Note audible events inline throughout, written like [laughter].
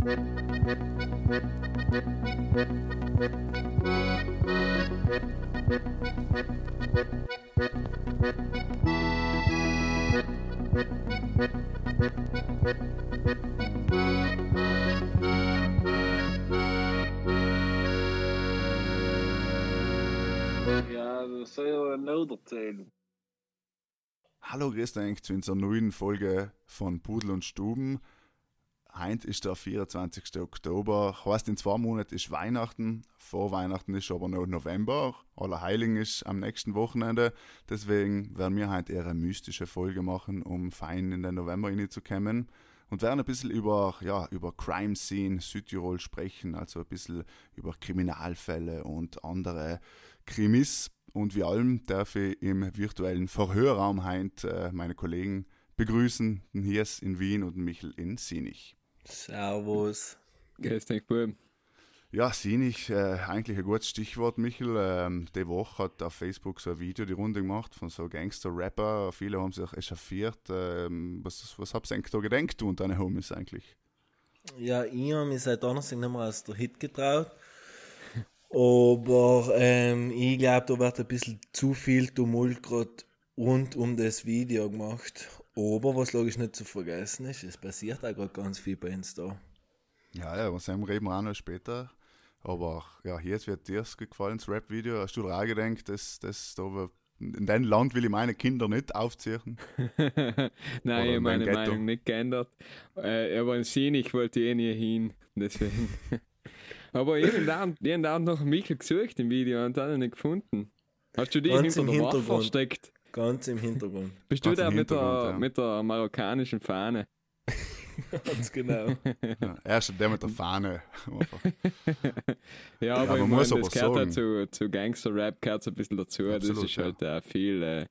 Ja, das soll ja noch erzählen. Hallo, grüßt euch zu unserer neuen Folge von Pudel und Stuben. Heute ist der 24. Oktober. Heißt, in zwei Monaten ist Weihnachten. Vor Weihnachten ist aber noch November. Allerheiligen ist am nächsten Wochenende. Deswegen werden wir heute eher eine mystische Folge machen, um fein in den November hineinzukommen. Und werden ein bisschen über, ja, über Crime Scene Südtirol sprechen, also ein bisschen über Kriminalfälle und andere Krimis. Und wie allem darf ich im virtuellen Verhörraum heute äh, meine Kollegen begrüßen, den Hiers in Wien und den Michel in Sinich. Servus. Grüß dich, Bub. Ja, Sinich, äh, eigentlich ein gutes Stichwort, Michel. Ähm, die Woche hat auf Facebook so ein Video die Runde gemacht von so Gangster-Rapper. Viele haben sich echauffiert. Ähm, was, was habt ihr eigentlich da gedenkt, du und deine Homies eigentlich? Ja, ich habe mich seit Donnerstag nicht mehr aus der Hit getraut. Aber ähm, ich glaube, da wird ein bisschen zu viel Tumult gerade rund um das Video gemacht. Aber was logisch nicht zu vergessen ist, es passiert auch gerade ganz viel bei uns da. Ja, ja, was reden wir auch noch später. Aber ja, jetzt wird dir das gefallen, das Rap-Video. Hast du da auch gedacht, dass das da in deinem Land will ich meine Kinder nicht aufziehen? [laughs] Nein, Oder ich in meine Ghetto. Meinung nicht geändert. Äh, aber in Sinn, ich wollte eh nie hin. Deswegen. [laughs] aber hab da noch Michael gesucht im Video und dann nicht gefunden. Hast du die Ganz hinter der Waffe versteckt? Ganz im Hintergrund. [laughs] Bist du da mit der, ja. mit der marokkanischen Fahne? Ganz genau. [laughs] Ja, er ist der mit der Fahne. [laughs] Ja, aber man ich muss meine, aber das gehört ja sagen- zu, zu Gangster-Rap gehört so ein bisschen dazu. Absolut, das ist ja. halt äh, viel äh,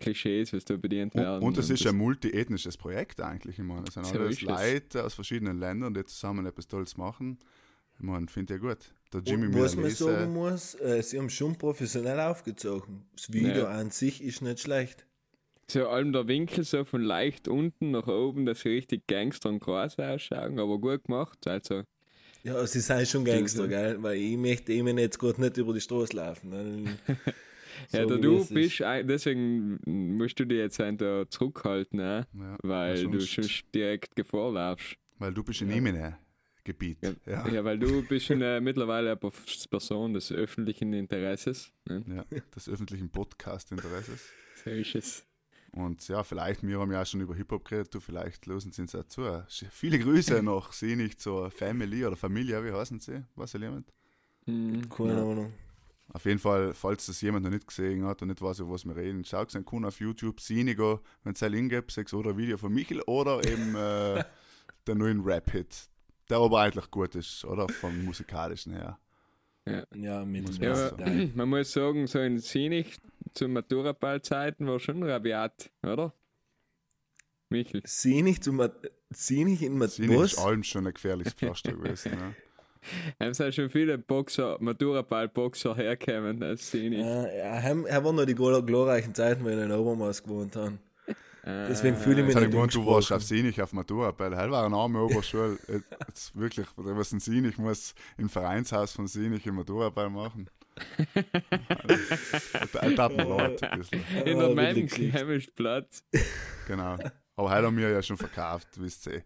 Klischees, was da bedient werden. und es ist ein multiethnisches Projekt eigentlich. Ich meine, es sind So alles. Leute aus verschiedenen Ländern, die zusammen etwas Tolles machen. Meine, finde ich ja gut. Der Jimmy Und was man sagen muss, äh, sie haben schon professionell aufgezogen. Das Video Ja. an sich ist nicht schlecht. Zu allem der Winkel so von leicht unten nach oben, dass sie richtig Gangster und groß ausschauen, aber gut gemacht. Also, Ja, sie sind schon Gangster, Ja. gell? Weil ich möchte eben jetzt gerade nicht über die Straße laufen. ne? [laughs] ja, So da du ist. bist, ein- deswegen musst du dich jetzt ein da zurückhalten, ne? Ja, weil du schon direkt Gefahr laufst. weil du bist in Imene Gebiet. Ja, Ja. ja. weil du bist schon äh, mittlerweile eine Person des öffentlichen Interesses. Ne? Ja, des öffentlichen Podcast-Interesses. So ist es. Und ja, vielleicht, wir haben ja auch schon über Hip-Hop geredet, du vielleicht losen sie uns auch zu. Viele Grüße [laughs] noch, sie nicht zur Family oder Familie, wie heißen sie? Weiß ich jemand? Mhm. Keine Ahnung. Auf jeden Fall, falls das jemand noch nicht gesehen hat und nicht weiß, über was wir reden, schaut es an auf YouTube, Sinigo, wenn es ein Link gibt, sechs oder ein Video von Michel oder eben äh, [laughs] der neuen Rap-Hit, der aber eigentlich gut ist, oder? Vom musikalischen her. Ja, mit Muss dem Ja, man sagen. man muss sagen, so in Sinich zu Maturaballzeiten war schon rabiat, oder? Michel. Sieh nicht, zu Mat sieh nicht in Mat Sinich ist allem schon ein gefährliches Pflaster gewesen. Ja. [laughs] Es sind schon viele Boxer, Maturaball-Boxer hergekommen als Sinich. Äh, ja, er er waren noch die glo- glorreichen Zeiten, wenn wir in Obermaß gewohnt haben. Äh, Deswegen fühle ich mich Jetzt habe ich nicht gemeint, du warst auf Sinich auf Matura, weil heil war ein arme Oberschule. [laughs] Jetzt- wirklich, was ein Sinich muss im Vereinshaus von Sinich im Maturaball machen. Tat mir leid ein bisschen. in der Himmelsplatz. Genau. Aber heute haben wir ja schon verkauft, wisst ihr.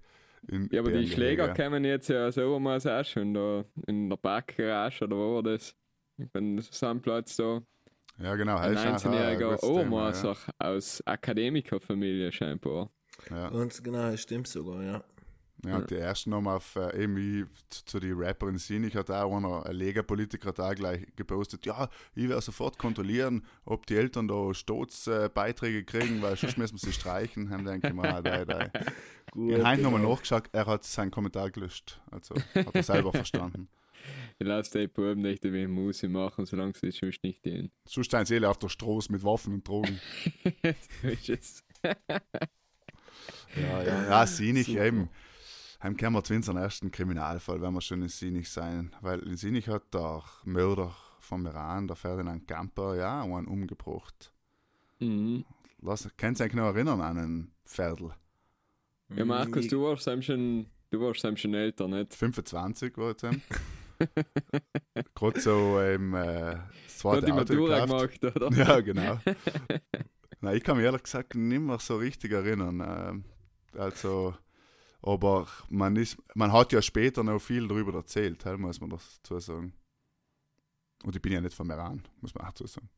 In Ja, aber die Schläger kommen jetzt ja aus Obermaß auch schon da in der Parkgarage oder wo war das? Beim Sandplatz da. Ja, genau. Ein heute ist auch ein 19-jähriger gutes Thema, Obermaßer aus Akademikerfamilie scheinbar. Ja. Ja. Ganz genau, das stimmt sogar, ja. Ja, und die ersten haben auf äh, eben wie zu, zu die Rapperin Sinich hat auch einer, ein Lega-Politiker da gleich gepostet, ja, ich werde sofort kontrollieren, ob die Eltern da Staatsbeiträge kriegen, weil sonst müssen wir sie streichen. Haben denke ich mal, da, da. Gut, Ich habe heute nochmal genau. nachgeschaut, er hat seinen Kommentar gelöscht. Also hat er selber [laughs] verstanden. Ich lasse die Buben nicht wie Musi machen, solange sie sonst nicht gehen. Sonst stehen sie alle auf der Straße mit Waffen und Drogen. [laughs] so ist es. Ja, ja, ja Sinich eben. Heim kommen wir zu unserem ersten Kriminalfall, wenn wir schon in Sinich sein. Weil in Sinich hat der Mörder vom Iran, der Ferdinand Gamper, ja, einen umgebracht. Mhm. Was, kannst du dich noch erinnern an einen Pferdl? Ja, Markus, du ihm schon Du warst schon älter, nicht? 25 war jetzt. Gerade so ähm, äh, das Du zweite hast die Auto Matura gemacht, oder? Ja, genau. Nein, ich kann mich ehrlich gesagt nicht mehr so richtig erinnern. Ähm, also, aber man, ist, man hat ja später noch viel darüber erzählt, muss man dazu sagen. Und ich bin ja nicht von Meran, muss man auch dazu sagen.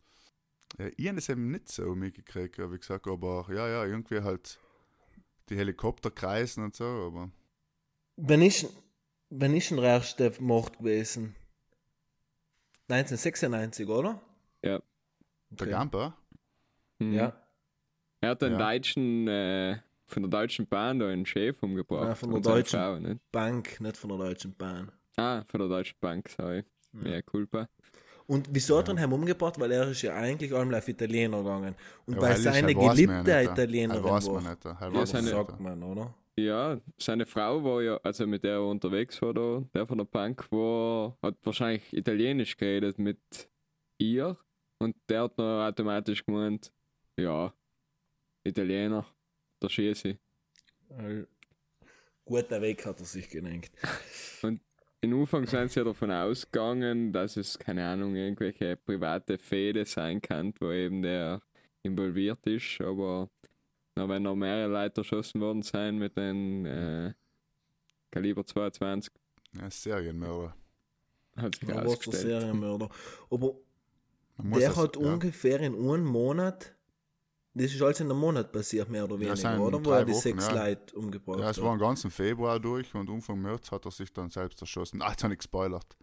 Ja, ich habe es eben nicht so mitgekriegt, wie gesagt, aber ja, ja, irgendwie halt die Helikopter kreisen und so, aber Wann ist, wann ist denn der erste Mord gewesen? 1996, oder? Ja. der Okay. Camper, Mhm. Ja. Er hat den Ja. deutschen, äh, von der Deutschen Bahn da einen Chef umgebracht. Ja, von der Deutschen- Frau, nicht? Bank, nicht von der Deutschen Bahn. Ah, von der Deutschen Bank, sorry. Ja. Ja, culpa. Und wieso hat er ihn umgebracht? Weil er ist ja eigentlich einmal auf Italiener gegangen. Und Ja, weil ich- seine weiß man Geliebte ja nicht, Italienerin er war. nicht, er Ja, seine- nicht. sagt man, oder? Ja, seine Frau war ja, also mit der er unterwegs war da, der von der Bank war, hat wahrscheinlich Italienisch geredet mit ihr und der hat noch automatisch gemeint, ja, Italiener, der Schieße. Weil Guter Weg hat er sich gedenkt. [laughs] In Anfang sind sie ja davon ausgegangen, dass es, keine Ahnung, irgendwelche private Fehde sein kann, wo eben der involviert ist, aber na, wenn noch mehrere Leute erschossen worden sein mit den äh, Kaliber 22, Ja, Serienmörder. hat sich Er der. Serienmörder. Aber der das- hat ja. ungefähr in einem Monat, das ist alles in einem Monat passiert, mehr oder Ja, weniger, sind oder? Wo er die Wochen, sechs ja. Leute umgebracht Ja, es hat. war den ganzen Februar durch und Anfang März hat er sich dann selbst erschossen. [laughs] Habe ich gespoilert.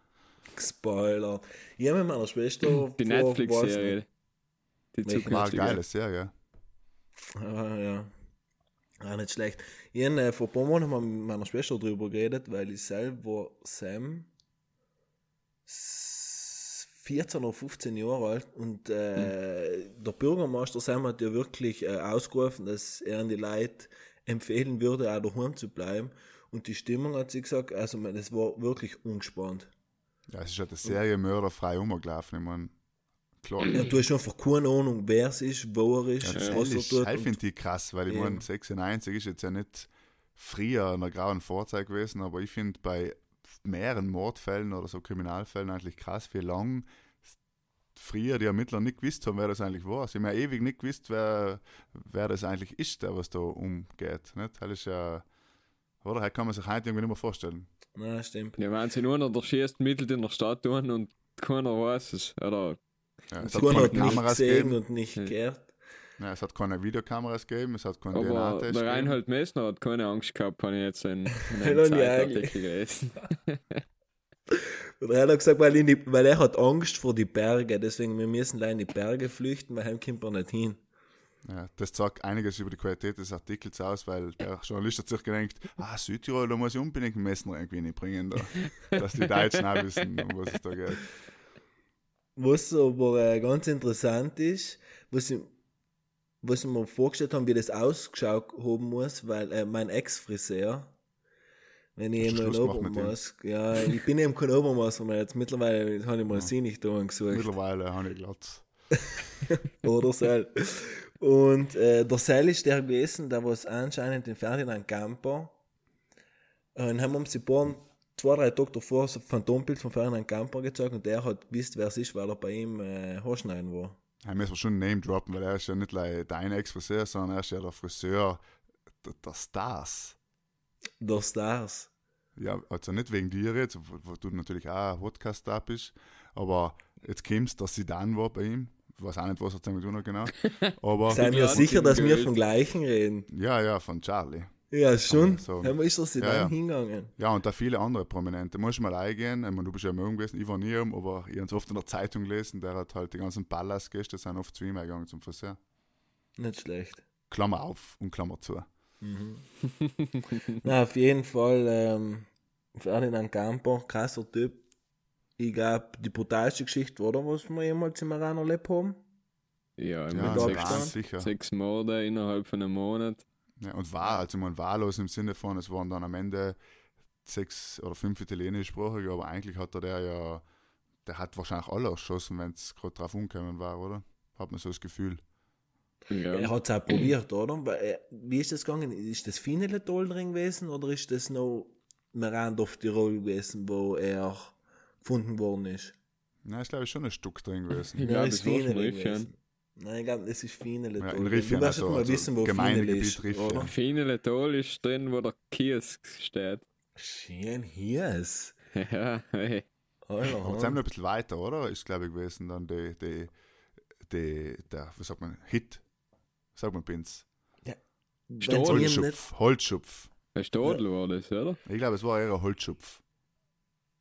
Spoiler. Ich habe mit meiner Schwester Die Netflix-Serie. Die? War eine zukünftige. geile Serie. Ah, ja. Ah, nicht schlecht. Ich habe äh, vor ein paar Monaten mal mit meiner Schwester drüber geredet, weil ich selber Sam s- 14 oder 15 Jahre alt und äh, der Bürgermeister Sam hat ja wirklich äh, ausgerufen, dass er an die Leute empfehlen würde, auch daheim zu bleiben. Und die Stimmung hat sie gesagt, also man, das war wirklich ungespannt. Ja, es ist ja der Serienmörder frei rumgelaufen. Ich meine, klar. Ja, du hast einfach keine Ahnung, wer es ist, wo er ist, Ja, das was er ist, tut. ich finde ich krass, weil ich meine, 96 ist jetzt ja nicht früher in der grauen Vorzeit gewesen, aber ich finde bei mehreren Mordfällen oder so Kriminalfällen eigentlich krass, wie lang früher die Ermittler nicht gewusst haben, wer das eigentlich war. Sie haben ja ewig nicht gewusst, wer, wer das eigentlich ist, der was da umgeht. Nicht? Das ist ja, oder? Das kann man sich heute irgendwie nicht mehr vorstellen. Na, stimmt. Ja, wenn sie nur noch der schießt mittelt in der Stadt tun und keiner weiß es. Oder Ja, es hat hat keine nicht Kameras gesehen gegeben. und nicht Ja. gehört. Ja, es hat keine Videokameras gegeben, es hat keinen aber DNA-Test der. Reinhold Messner hat keine Angst gehabt, habe ich jetzt in, in [laughs] einem er nicht Zeitartikel gelesen. [laughs] Und er hat gesagt, weil, die, weil er hat Angst vor die Berge, deswegen wir müssen leider in die Berge flüchten, weil heim kommt er nicht hin. Ja, das sagt einiges über die Qualität des Artikels aus, weil der Journalist hat sich gedacht, ah, Südtirol, da muss ich unbedingt Messner irgendwie nicht bringen, da, dass die Deutschen auch wissen, um was es da geht. Was aber äh, ganz interessant ist, was ich, was ich mir vorgestellt habe, wie das ausgeschaut haben muss, weil äh, mein Ex-Friseur, wenn ich eben ein? Obermaß, ja, ich bin eben kein Obermaß mehr, jetzt mittlerweile habe ich mal sie nicht da gesucht. Mittlerweile habe ich glatt. [laughs] Oder Seil. Und äh, der Seil ist der gewesen, der was anscheinend den Ferdinand Camper. äh, Und haben uns die paar, zwei, drei Tage davor so ein Phantombild von Ferdinand Camper gezeigt und der hat gewusst, wer es ist, weil er bei ihm äh, Haarschneiden war. Er müssen wir schon Name droppen, weil er ist ja nicht like dein Ex-Friseur, sondern er ist ja der Friseur der, der Stars. Der Stars. Ja, also nicht wegen dir jetzt, wo, wo du natürlich auch ein Podcast-Star bist, aber jetzt kommst, dass sie dann war bei ihm. Ich weiß auch nicht, was er damit tun hat, genau. [laughs] Aber Seien wir sicher, dass wir vom gleichen reden. ja, ja, von Charlie. Ja, schon. so. Haben wir ist er sich Ja, dann ja. hingegangen. Ja, und da viele andere Prominente. Muss ich mal eingehen. Ich meine, du bist ja immer gewesen, ich war nie um, aber ich habe es oft in der Zeitung gelesen. Der hat halt die ganzen Ballastgäste sind oft zu ihm gegangen zum Friseur. Nicht schlecht. Klammer auf und Klammer zu. [laughs] Na, auf jeden Fall, ähm, Ferdinand Camper, krasser Typ. Ich glaube, die brutalste Geschichte, oder, was wir jemals im Iran erlebt haben. Ja, Ja, Abstand. ganz sechs, sicher. sechs Morde innerhalb von einem Monat. Ja, und war, also man wahllos im Sinne von, es waren dann am Ende sechs oder fünf italienischsprachige, aber eigentlich hat er der ja, der hat wahrscheinlich alle erschossen, wenn es gerade drauf umgekommen war, oder? Hat man so das Gefühl. Ja. Er hat es auch probiert, oder? Äh, Wie ist das gegangen? Ist das Finele toll drin gewesen oder ist das noch Merandorf Tirol gewesen, wo er gefunden worden ist. Ja, ich glaube, schon ein Stück drin gewesen. Ich glaube, ist es war schon. Nein, ich glaube, es ist Fienele. Ja, in Riffian, Du wirst also- mal also wissen, wo Fienele ist, Riffian. oder? Finele Toll ist drin, wo der Kiosk steht. Schön hier ist. [laughs] Ja, hey. Aber jetzt sind Alter, wir ein bisschen weiter, oder? Ist, glaube ich, gewesen dann die, die, die, der, wie sagt man, Hit. Wie sagt man, Pins? Nicht- Holzschupf. Holzschupf. Ein Stadl war das, oder? Ich glaube, es war eher ein Holzschupf.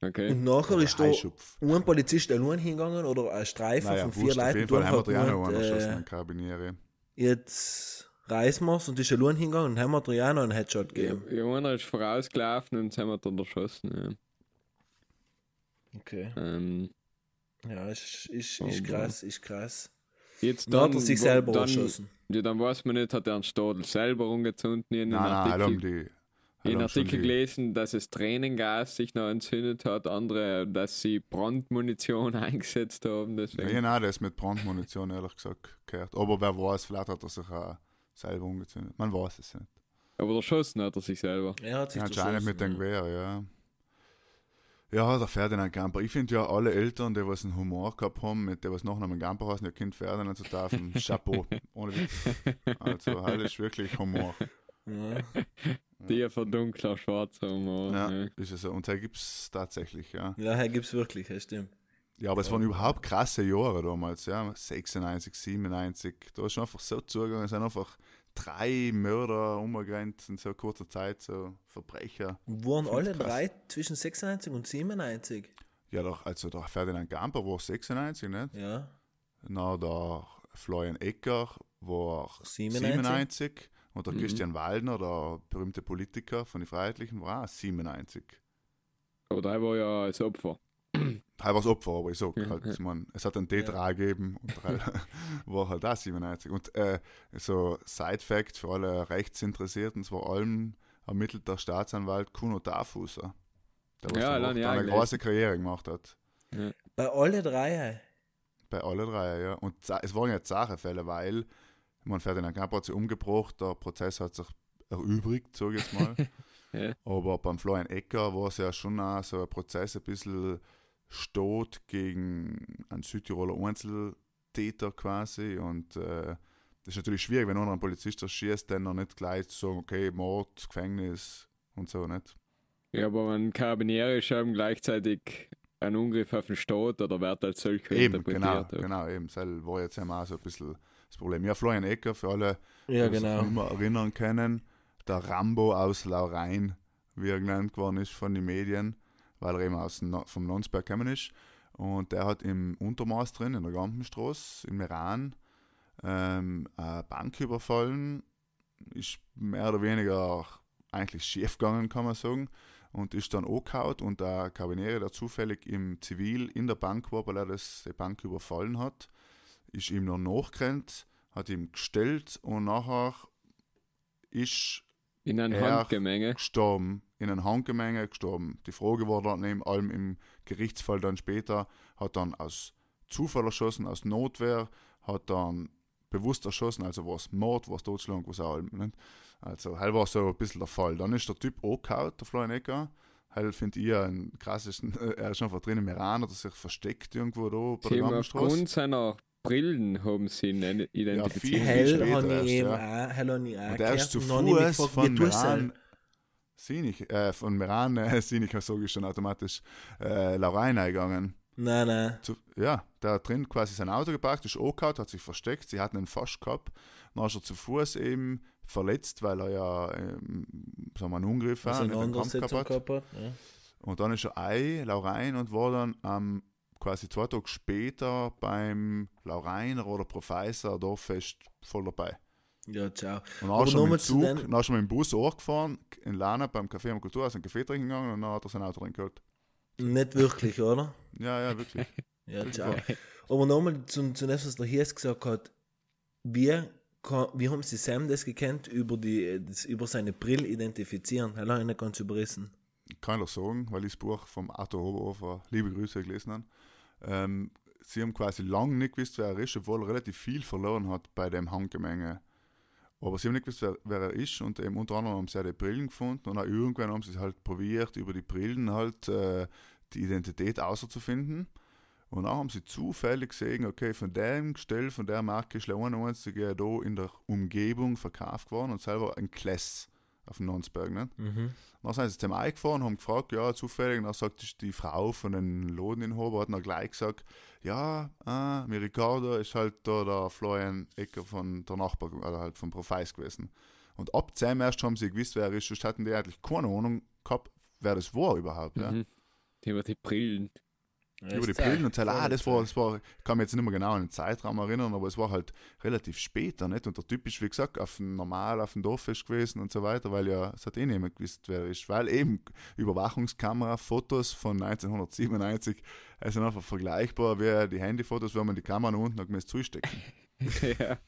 Okay. Und nachher ist da ein Polizist allein hingegangen oder ein Streifen Naja, von vier wurscht, auf Leuten jeden Fall haben wir Adriano gemeint, angeschossen, äh, den Karabinieri. jetzt reisen wir's und ist allein hingegangen und haben Adriano einen Headshot Ja, gegeben. ja, einer ist vorausgelaufen und haben wir dann erschossen. Okay. Ja. Ähm, Ja, ist, ist, Oh, ist krass, ist krass. jetzt Dann hat er sich selber dann, erschossen. Ja, dann weiß man nicht, hat er einen Stadel selber umgezündet in Nein, einem nein, die. Schon Artikel gelesen, dass es Tränengas sich noch entzündet hat, andere, dass sie Brandmunition [laughs] eingesetzt haben. Deswegen. Ja, nein, der ist mit Brandmunition, ehrlich gesagt, gehört. Aber wer weiß, vielleicht hat er sich auch selber umgezündet. Man weiß es nicht. Aber erschossen hat er sich selber. Er hat sich Ja, anscheinend mit dem ja. Gewehr, ja. Ja, der Ferdinand Gamper. Ich finde ja, alle Eltern, die was einen Humor gehabt haben, mit der was Nachnamen Gamper heißen, ihr Kind Ferdinand zu taufen, [laughs] Chapeau. Ohne Witz. Also, halt ist wirklich Humor. Ja. Tiefer, dunkler, schwarzer Humor. Ja, Ja. ist es so. Und da gibt es tatsächlich, ja. ja, er gibt's wirklich, das stimmt. Ja, aber es waren überhaupt krasse Jahre damals, ja. 96, 97. Da ist schon einfach so zugegangen, es sind einfach drei Mörder umgerannt in so kurzer Zeit, so Verbrecher. Waren Find's alle krass. drei zwischen 96 und 97? Ja, doch, also der Ferdinand Gamper war 96, nicht? Ja. Na, der Florian Ecker war 97. 97. Und der Mhm. Christian Waldner, der berühmte Politiker von den Freiheitlichen, war auch 97. Aber der war ja als Opfer. Er war das Opfer, aber ich sag Ja, halt, ja. ich mein, es hat einen D3 gegeben und der [laughs] war halt auch 97. Und äh, so Side-Fact für alle Rechtsinteressierten, es war allem ermittelt der Staatsanwalt Kuno Dafuser. Der was Ja, dann ja eine große Karriere gemacht hat. Bei alle drei. Bei alle drei, ja. Und es waren ja Sachefälle, weil, man Ferdinand Gamper hat sich umgebracht, der Prozess hat sich erübrigt, sage ich jetzt mal. [laughs] Ja. Aber beim Florian Ecker war es ja schon auch so ein Prozess, ein bisschen Stot gegen einen Südtiroler Einzeltäter quasi. Und äh, das ist natürlich schwierig, wenn einer einen Polizist erschießt, dann noch nicht gleich zu sagen, okay, Mord, Gefängnis und so, nicht? Ja, aber wenn Karabinieri schreiben gleichzeitig ein Angriff auf den Staat oder wird als solcher Eben, genau, interpretiert. genau, eben. Das war jetzt eben auch so ein bisschen das Problem. Ja, Florian Ecker, für alle, Ja, die sich genau. nicht mehr erinnern können, der Rambo aus Laurein, wie er genannt geworden ist von den Medien, weil er eben aus dem vom Nonsberg gekommen ist. Und der hat im Untermaß drin, in der Gampenstraße, in Meran, ähm, eine Bank überfallen. Ist mehr oder weniger eigentlich schief gegangen, kann man sagen. Und ist dann angehaut und der Karabinieri, der zufällig im Zivil in der Bank war, weil er das, die Bank überfallen hat, ist ihm noch nachgerannt, hat ihm gestellt und nachher ist In einem Er- Handgemenge. gestorben, in einem Handgemenge gestorben. Die Frage war dann neben allem im Gerichtsfall dann später, hat dann aus Zufall erschossen, aus Notwehr, hat dann bewusst erschossen, also war es Mord, war es Totschlag, was auch allem. Nicht? Also, halt war so ein bisschen der Fall. Dann ist der Typ angehaut, der Florian Ecker. Halt finde ich einen krassesten, [laughs] er ist einfach drin im Iran, hat er sich versteckt irgendwo da bei Sie der aufgrund seiner Brillen haben sie ihn viel, identifiziert. Hell später habe erst, ich eben ja. auch, hell ich auch Und er ist zu Fuß von Meran? Sinich, äh, von Meran, äh, [laughs] Sinich, sage ich schon automatisch, äh, Laurein eingegangen. Nein, nein. Zu, ja, der hat drin quasi sein Auto geparkt, ist angehauen, hat sich versteckt, sie hatten ihn fast gehabt. Dann ist er zu Fuß eben verletzt, weil er ja ähm, sagen wir, einen Angriff Also hat, einen Kampf gehabt hat. Ja. Und dann ist er ein, Laurein, und war dann ähm, quasi zwei Tage später beim Laureiner oder Professor Dorffest voll dabei. ja, ciao. Und dann er mit dem zu Zug, dann ist er mit dem Bus angefahren, in Lana beim Café am Kulturhaus, einen Kaffee trinken gegangen und dann hat er sein Auto drin geholt. Nicht wirklich, oder? Ja, ja, wirklich. [laughs] Ja, ciao. Aber nochmal zu, zu dem, was der Hies gesagt hat. Wie, kann, wie haben Sie Sam das gekannt, über, die, das, über seine Brille identifizieren? Er hat ihn nicht ganz überrissen. kann ich sagen, weil ich das Buch vom Arthur Oberhofer, liebe Grüße, gelesen habe. Ähm, sie haben quasi lange nicht gewusst, wer er ist, obwohl er relativ viel verloren hat bei dem Handgemenge. Aber sie haben nicht gewusst, wer, wer er ist und eben unter anderem haben sie auch die Brillen gefunden und auch irgendwann haben sie es halt probiert, über die Brillen halt äh, die Identität auszufinden. Und auch haben sie zufällig gesehen, okay, von dem Gestell, von der Marke ist der 91 ja da in der Umgebung verkauft worden und selber ein Kless auf dem Nonsberg. Nicht? Mhm. Dann sind sie zum eingefahren und haben gefragt, ja, zufällig. Und dann sagt die Frau von den Lodeninhaber, hat dann gleich gesagt, ja, ah, mir Ricardo ist halt da der Florian Ecker von der Nachbar, oder halt vom Profeis gewesen. Und ab 10 erst haben sie gewusst, wer er ist, sonst hatten die eigentlich keine Ahnung gehabt, wer das war überhaupt. Ja. Mhm. Über die Brillen. Über die Brillen und so, ah, das war, das war, ich kann mich jetzt nicht mehr genau an den Zeitraum erinnern, aber es war halt relativ später, nicht? Und der Typ ist, wie gesagt, auf dem normal auf dem Dorffest gewesen und so weiter, weil ja, es hat eh niemand gewusst, wer er ist. Weil eben Überwachungskamera, Fotos von 1997, sind einfach vergleichbar wie die Handyfotos, wenn man die Kamera unten noch zustecken. [laughs] ja.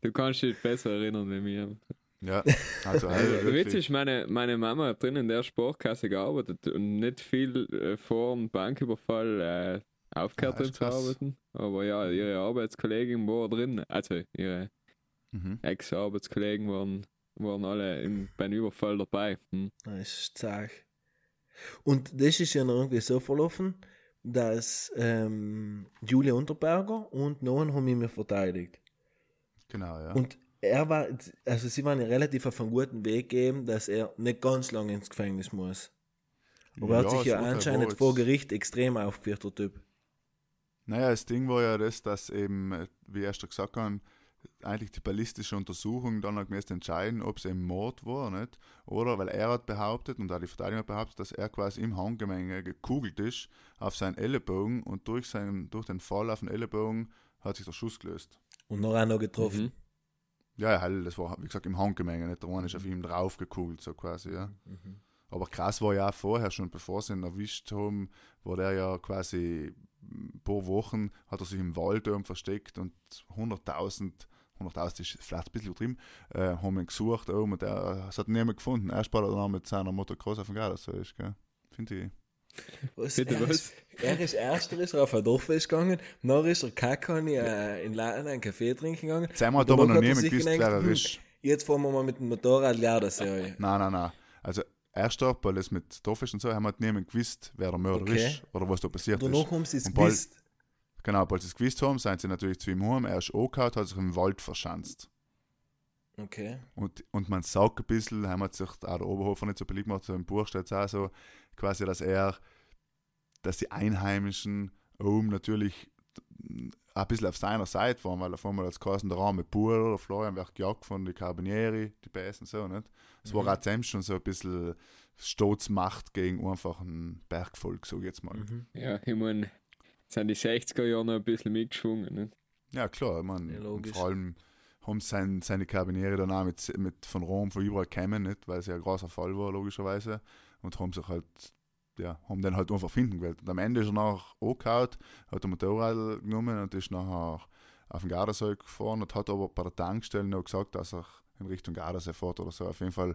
Du kannst dich besser erinnern wie mir. Ja, [laughs] also, Also, der Witz wirklich. ist, meine, meine Mama hat drin in der Sportkasse gearbeitet und nicht viel äh, vor dem Banküberfall äh, aufgehört Ah, ist hat zu arbeiten. Aber ja, ihre Arbeitskollegin war drin, also ihre Mhm. Ex-Arbeitskollegen waren, waren alle im, beim Überfall dabei. Hm. Das ist zart. Und das ist ja noch irgendwie so verlaufen, dass ähm, Julia Unterberger und Nohan haben ihn mir verteidigt. Genau, ja. Und er war, also sie waren ja relativ auf einen guten Weg gegeben, dass er nicht ganz lange ins Gefängnis muss. Aber er hat sich ja anscheinend vor Gericht extrem aufgeführt, der Typ. Naja, das Ding war ja das, dass eben, wie erst schon gesagt haben, eigentlich die ballistische Untersuchung dann auch müsste entscheiden, ob es eben Mord war, nicht? Oder weil er hat behauptet und auch die Verteidigung hat behauptet, dass er quasi im Handgemenge gekugelt ist auf seinen Ellenbogen und durch, seinen, durch den Fall auf den Ellenbogen hat sich der Schuss gelöst. Und noch einer getroffen. Mhm. Ja, ja, hell, das war, wie gesagt, im Handgemenge, nicht? Der eine ist auf ihm drauf gekugelt, so quasi, ja. Mhm. Aber krass war ja auch vorher schon, bevor sie ihn erwischt haben, war der ja quasi ein paar Wochen, hat er sich im Wald versteckt und 100.000, 100.000 ist vielleicht ein bisschen übertrieben, äh, haben ihn gesucht oben und er, es hat niemand gefunden. Erst weil er dann mit seiner Motocross auf dem Gardasee ist, gell. Finde ich. Was? Bitte er, was? Ist, er ist erster ist er auf ein Dorffest gegangen, dann ist er kacken äh, in Laden einen Kaffee trinken gegangen. Zweimal hat Und aber noch niemand gewusst, wer er hm, ist. Jetzt fahren wir mal mit dem Motorrad Gardasee. Nein, nein, nein. Also, erst ab, weil es mit Dorfisch und so, haben halt niemand gewusst, wer der Mörder Okay. ist oder was da passiert ist. Danach haben sie es Und gewusst. Genau, als sie es gewusst haben, sind sie natürlich zu ihm heim. Er ist angehauen, hat sich im Wald verschanzt. Okay. Und, und man sagt ein bisschen, haben sich auch der Oberhofer nicht so beliebt gemacht, so im Buch steht es auch so, quasi, dass er, dass die Einheimischen oben natürlich ein bisschen auf seiner Seite waren, weil auf einmal als Carsten der Raum mit Pur oder Florian wird gejagt von den Carabinieri, die Bäsen so, nicht? Es Mhm. war auch zusammen schon so ein bisschen Sturzmacht gegen einfach ein Bergvolk, so jetzt mal. Mhm. Ja, ich meine, sind die 60er Jahre noch ein bisschen mitgeschwungen. Nicht? Ja, klar, ich mein, Ja, vor allem haben sein, seine Karabiniere dann auch mit, mit von Rom von überall gekommen, nicht, weil es ja ein großer Fall war, logischerweise. Und haben sich halt, ja, haben den halt einfach finden gewählt. Und am Ende ist er nachher angehauen, hat ein Motorrad genommen und ist nachher auf den Gardasee gefahren und hat aber bei der Tankstelle noch gesagt, dass er in Richtung Gardasee fährt oder so. Auf jeden Fall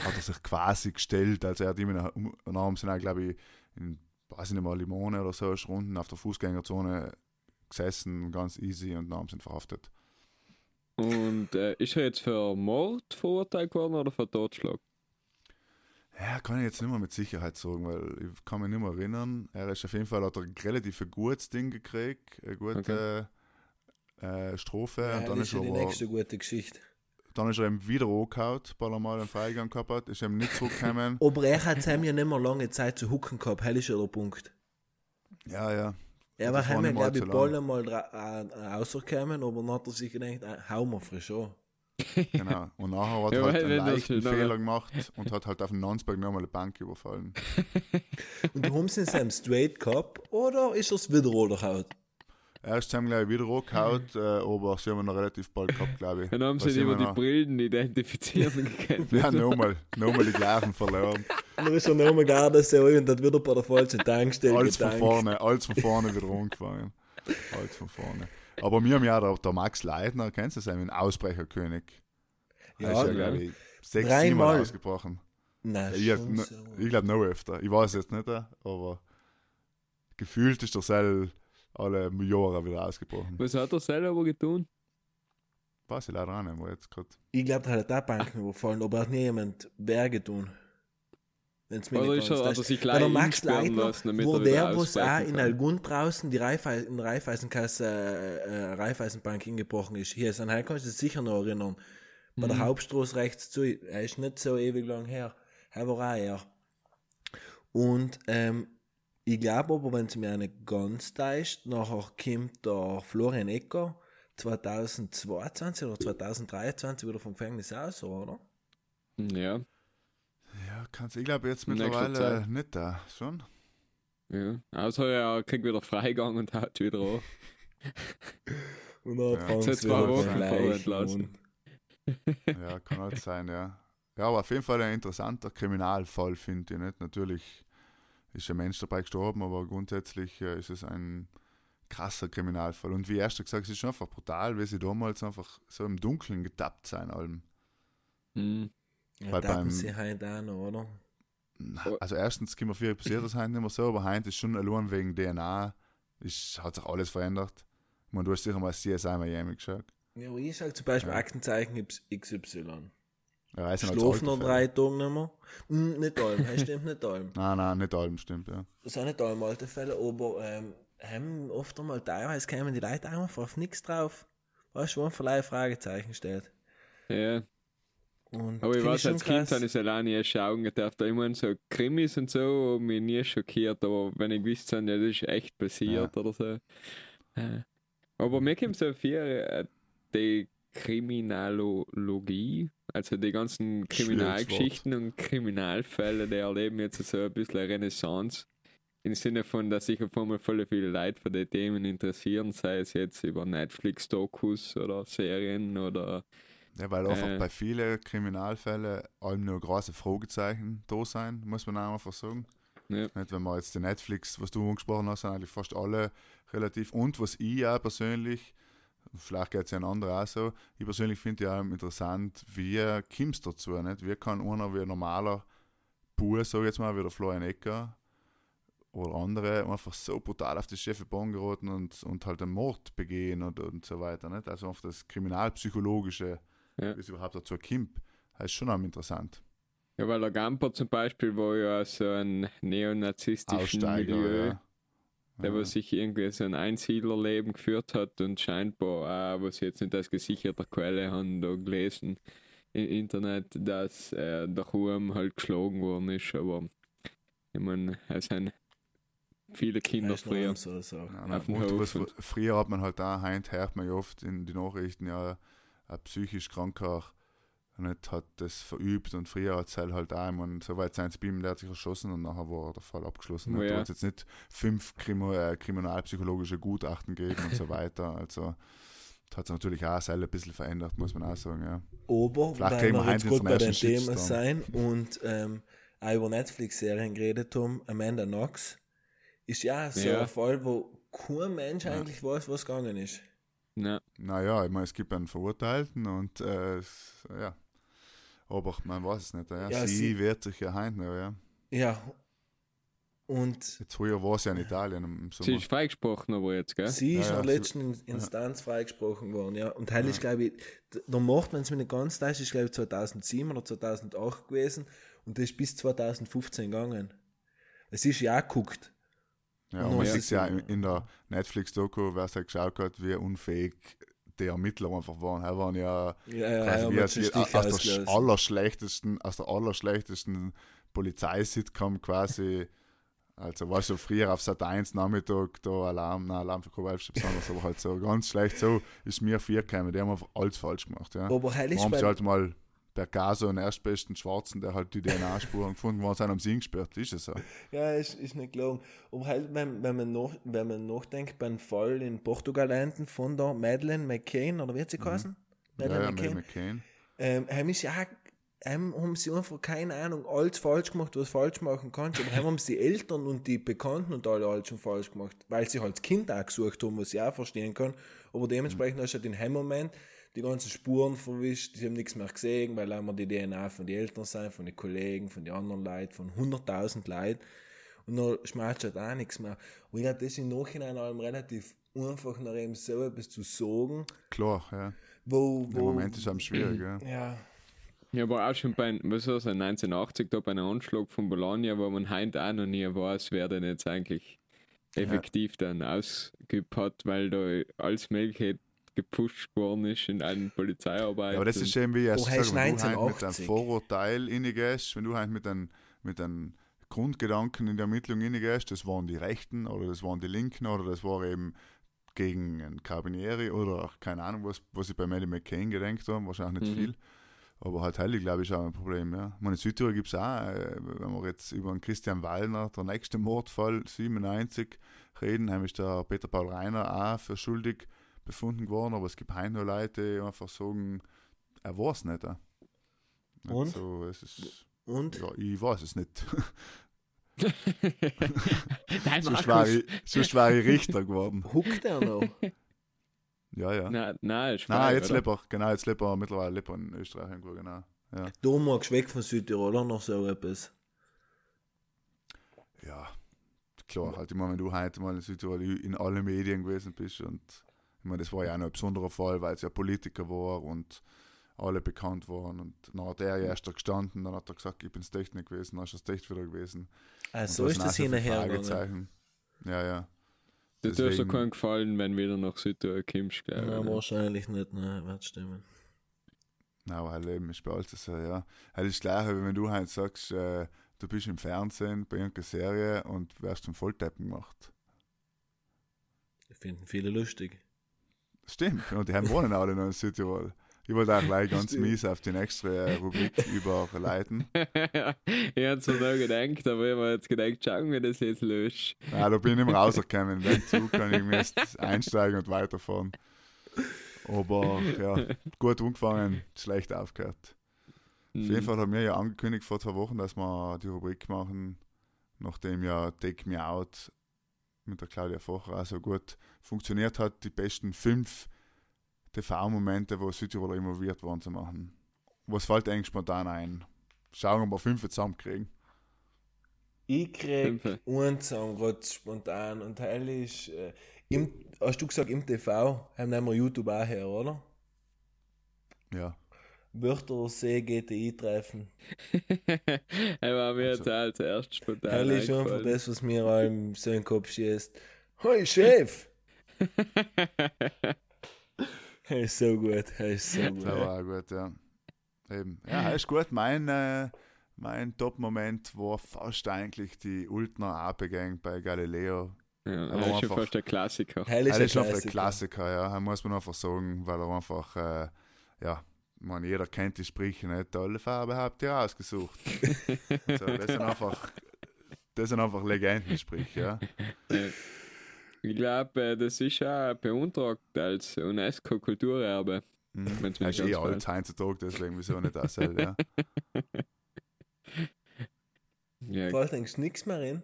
hat er sich quasi gestellt, also er hat immer, haben sie ihn auch, glaube ich, in, weiß ich nicht mal, Limone oder so, ist unten auf der Fußgängerzone gesessen, ganz easy und sie ihn verhaftet. Und äh, ist er jetzt für Mord verurteilt worden oder für Totschlag? Ja, kann ich jetzt nicht mehr mit Sicherheit sagen, weil ich kann mich nicht mehr erinnern. Er ist auf jeden Fall, hat er ein relativ ein gutes Ding gekriegt, eine gute äh, Strophe. Ja, und dann das ist, ist er ja die aber, nächste gute Geschichte. dann ist er eben wieder angehauen, weil er mal einen Freigang gehabt hat, ist eben nicht zurückgekommen. [laughs] Aber er hat ja nicht mehr lange Zeit zu hucken gehabt, hell ist ja der Punkt. ja, ja. Er Das war war heim, nicht mal glaube ich, bald einmal rausgekommen, aber dann hat er sich gedacht, äh, hau mal frisch an. [laughs] Genau. Und nachher hat Ja, er halt einen das leichten nachher- Fehler gemacht und hat halt auf den Nonsberg nochmal eine Bank überfallen. [laughs] Und haben sie Sam straight gehabt oder ist er es wieder runtergehauen? Er ist zusammen gleich wieder angehauen, äh, aber sie haben ihn noch relativ bald gehabt, glaube ich. Dann haben sie immer die Brillen identifizieren können. Ja, nochmal, nochmal die gleichen verloren. [laughs] Und dann ist er nochmal Gardasee und hat wieder bei der falschen Tankstelle Alles von getankt. vorne, alles von vorne wieder angefangen. Alles von vorne. Aber wir haben ja der, der Max Leitner, kennst du seinen Ausbrecherkönig? Er Ja, ist ja, ja. glaube ich, sechs, Dreimal. siebenmal ausgebrochen. Nein, Ich, schon no- so. ich glaube noch öfter. Ich weiß jetzt nicht, äh, aber gefühlt ist der Sel alle Jahre wieder ausgebrochen. Was hat er selber getan? weiß ich leider auch nicht, wo jetzt gerade. Ich glaube, da hat er auch Banken überfallen, aber hat nie jemand Berge tun. Wenn's mir Oder nicht ist er, er täuscht. sich gleich der Max Leitner, lassen, damit wo er der, was auch ausbrechen in kann? Algund draußen die Raiffeisen, in der Raiffeisenkasse äh, Raiffeisenbank hingebrochen ist. Hier ist ein Heil, kannst du sicher noch erinnern. Bei der Mhm. Hauptstraße rechts zu, er ist nicht so ewig lang her. Er war auch eher. Und ähm, ich glaube aber, wenn es mir nicht ganz täuscht, nachher kommt der Florian Ecker 2022 oder 2023 wieder vom Gefängnis aus, oder? Ja, Ja, kannst ich glaube jetzt mittlerweile nicht da. Schon? ja. Außer er kriegt wieder Freigang und haut wieder an. [laughs] Und dann Ja. zwei Wochen entlassen. Ja, kann halt sein, ja. Ja, aber auf jeden Fall ein interessanter Kriminalfall, finde ich nicht. Natürlich ist ein Mensch dabei gestorben, aber grundsätzlich äh, ist es ein krasser Kriminalfall. Und wie erst gesagt, es ist einfach brutal, wie sie damals einfach so im Dunkeln getappt sein allem. Mhm. Ja, Weil beim- sie heute auch noch, oder? Also erstens kann man viel passiert das heute nicht mehr so, aber heute ist schon allein wegen DNA, ist, hat sich alles verändert. Ich meine, du hast sicher mal CSI Miami geschaut. Ja, aber ich sage zum Beispiel Ja. Aktenzeichen XY. Ja, Reisen als Schlafen noch Autofahrer. drei Tage nicht mehr. Hm, nicht allem, stimmt nicht allem. [laughs] Nein, nein, nicht allem stimmt, ja. Das sind nicht allem alte Fälle, aber ähm, haben oft einmal teilweise kämen die Leute einfach auf nichts drauf. Weißt du, wo ein Fragezeichen steht. Ja, Und aber ich weiß, als Kind habe ich es alleine erst schauen gedacht. Ich meine, so Krimis und so haben mich nie schockiert, aber wenn ich wüsste, ja, das ist echt passiert oder so. Äh, Aber mir kommt so viel äh, die Kriminologie, also die ganzen Kriminalgeschichten und Kriminalfälle, die erleben jetzt so ein bisschen Renaissance. Im Sinne von, dass sich auf einmal voll viele Leute für die Themen interessieren, sei es jetzt über Netflix-Dokus oder Serien oder Ja, weil einfach Äh. bei vielen Kriminalfällen allem nur große Fragezeichen da sein, muss man auch einfach sagen. Ja. Nicht, wenn man jetzt die Netflix, was du angesprochen hast, sind eigentlich fast alle relativ. Und was ich auch persönlich, vielleicht geht es ja ein anderer auch so, ich persönlich finde ja interessant, wie kommst du dazu, nicht? Wie kann einer wie ein normaler Bauer, sag ich jetzt mal, wie der Florian Ecker oder andere, einfach so brutal auf die schiefe Bahn geraten und, und halt einen Mord begehen und, und so weiter, nicht? Also auf das Kriminalpsychologische, Ja. wie es überhaupt dazu kommt, das ist schon auch interessant. Ja, weil der Gamper zum Beispiel war ja so ein neonazistischen Aussteiger, Milieu, ja. der Ja. was sich irgendwie so ein Einsiedlerleben geführt hat und scheinbar auch, was ich jetzt nicht als gesicherter Quelle haben, da gelesen im Internet, dass er daheim halt geschlagen worden ist, aber ich meine, es sind viele Kinder früher. so sagen. Ja, auf dem Hof was, früher hat man halt da, heute hört man ja oft in den Nachrichten, ja, ein psychisch kranker nicht, hat das verübt und früher hat es halt, halt auch, ich meine, so weit sein Beam, der hat sich erschossen und nachher war der Fall abgeschlossen. Oh Und ja. Da hat es jetzt nicht fünf Krimo, äh, kriminalpsychologische Gutachten gegeben und so [laughs] weiter. Also das hat sich natürlich auch selber ein bisschen verändert, muss man auch sagen, ja. Aber, Vielleicht weil wir jetzt gut bei Themen Shitstorm. sein und ähm, auch über Netflix-Serien geredet haben, Amanda Knox, ist ja so Ja. ein Fall, wo kein Mensch eigentlich weiß, was gegangen ist. Na, Naja, ich meine, es gibt einen Verurteilten und äh, es- ja. Aber man weiß es nicht. Ja. Ja, sie, sie- wehrt sich ja heute noch, ja. Ja. Und Jetzt früher war es ja in Italien im sie ist freigesprochen, aber jetzt, gell? sie ist Ja, in ja, der sie- letzten In- Instanz freigesprochen worden, ja. Und heil ist, glaube ich, der Mord, wenn es mir nicht ganz da ist, ist, glaube ich, 2007 oder 2008 gewesen und das ist bis 2015 gegangen. Es ist ja auch geguckt. Ja, Und man ja. sieht ja in, der Netflix-Doku, wer es halt geschaut hat, wie unfähig die Ermittler einfach waren. Er waren ja Ja, ja, quasi ja, wie aus, aus, der allerschlechtesten, aus der allerschlechtesten Polizeisitcom quasi. Also war so früher auf Sat 1 Nachmittag da Alarm, na Alarm für Kowalsch besonders, aber halt so ganz schlecht. So ist mir vier gekommen, die haben einfach alles falsch gemacht. Ja. Aber heil ist haben sie halt mal per Gaso einen erstbesten Schwarzen, der halt die DNA-Spuren gefunden war, sind am Sinn gesperrt, ist es so. Ja, ist, ist nicht gelogen. Aber halt, wenn, wenn, man noch, wenn man nachdenkt, beim Fall in Portugal enden von der Madeleine McCain, oder wie hat sie geheißen? Ja, Madeleine ja, McCain. McCain. Ähm, haben ist ja, ähm, haben sie einfach keine Ahnung, alles falsch gemacht, was falsch machen kannst. Aber [laughs] haben sie die Eltern und die Bekannten und alle alles schon falsch gemacht, weil sie halt das Kind auch gesucht haben, was ich auch verstehen kann. Aber dementsprechend hast du halt in dem Moment die ganzen Spuren verwischt, die haben nichts mehr gesehen, weil einmal die DNA von den Eltern sein, von den Kollegen, von den anderen Leuten, von 100.000 Leuten. Und dann schmeißt halt auch nichts mehr. Und ich glaube, das ist im Nachhinein allem relativ einfach nach ihm so etwas zu sagen, Klar, ja. wo, Im wo Moment ist es am schwierig, ja. [clears throat] ja, Ja, aber auch schon bei, was war das, 1980 da bei einem Anschlag von Bologna, wo man heute auch noch nie weiß, wer denn jetzt eigentlich effektiv dann ausgeübt hat, weil da alles Mögliche gepusht worden ist in allen Polizeiarbeiten. Ja, aber das ist eben wie erst Wo hast gesagt, wenn du halt mit einem 1980? Vorurteil reingehst, wenn du halt mit einem, mit einem Grundgedanken in die Ermittlung reingehst, das waren die Rechten oder das waren die Linken oder das war eben gegen einen Carabinieri oder auch keine Ahnung, was, was ich bei Maddie McCain gedenkt habe, wahrscheinlich nicht Mhm. viel. Aber halt heilig, glaube ich, auch ein Problem. Ja. Ich meine, in Südtirol gibt es auch, äh, wenn wir jetzt über den Christian Wallner, der nächste Mordfall 97, reden, haben ist der Peter Paul Reiner auch für schuldig befunden worden, aber es gibt heute noch Leute, die einfach sagen, er weiß es nicht. Ja. Und? So, es ist, und ja, ich weiß es nicht. [laughs] Nein, war ich, sonst war ich Richter geworden. [laughs] huckt er noch? Ja, ja. Nein, nein, Nein, jetzt oder? lebt er, genau, jetzt lebt er mittlerweile lebt er in Österreich irgendwo, genau. Ja, Du magst weg von Südtirol oder noch so etwas. ja klar, halt immer, wenn du heute mal in Südtirol in allen Medien gewesen bist und ich meine, das war ja auch noch ein besonderer Fall, weil es ja Politiker war und alle bekannt waren und dann hat er ja erst da gestanden, dann hat er gesagt, ich bin's echt nicht gewesen, dann ist es echt wieder gewesen. Ah, Und so da ist das hinterher. Fragezeichen. Ja, ja. Das tut dir keinen gefallen, wenn wieder nach Südtirol kommst, glaube Ja, ich. wahrscheinlich nicht, ne, wird stimmen. Nein, aber halt eben ist bei alles so, ja. Halt ist das Gleiche, wie wenn du halt sagst, äh, du bist im Fernsehen bei irgendeiner Serie und wirst zum Vollteppen gemacht. Ich finden viele lustig. Stimmt, und die haben wohnen alle noch in Südtirol. Ich wollte auch gleich ganz Stimmt. mies auf die nächste äh, Rubrik [laughs] überleiten. [laughs] ich hab's mir noch gedacht, aber ich habe jetzt gedacht, schauen wir das jetzt lösch. Ja, da bin ich nicht mehr rausgekommen. [laughs] Wenn Zug kann ich jetzt einsteigen und weiterfahren. Aber ja, gut angefangen, schlecht aufgehört. Auf jeden Fall haben wir ja angekündigt vor zwei Wochen, dass wir die Rubrik machen, nachdem ja Take Me Out mit der Claudia Focher auch so gut funktioniert hat, die besten fünf TV-Momente, wo Südtiroler involviert waren, zu machen. Was fällt eigentlich spontan ein? Schauen, ob wir fünf zusammenkriegen. Ich krieg einen Song gerade spontan und Teil ist, äh, im, hast du gesagt im TV, haben wir YouTube auch her, oder? Ja. Wörthersee GTI-Treffen. [laughs] er war mir Also- jetzt auch zuerst spontan ist einfach eingefallen. das, was mir allem so in Kopf schießt. Hey Chef! [laughs] Er ist so gut, er ist so gut. Das war auch gut, ja. Eben. Ja, ist gut. Mein, äh, mein Top-Moment war fast eigentlich die Ultner Ape-Gang bei Galileo. Ja, Aber das ist schon fast der Klassiker. Er ist schon ein Klassiker. Klassiker, ja. Das muss man einfach sagen, weil er einfach, äh, ja, man, jeder kennt die Sprüche nicht. Tolle Farbe habt ihr ausgesucht. [laughs] so, das sind einfach, das sind einfach Legendensprüche, ja. Ich glaube, das ist auch beantragt als UNESCO-Kulturerbe. Mhm. Er mir ist eh alt heutzutage, deswegen wieso nicht das, ja. [laughs] Ja, Fällt eigentlich nichts mehr rein?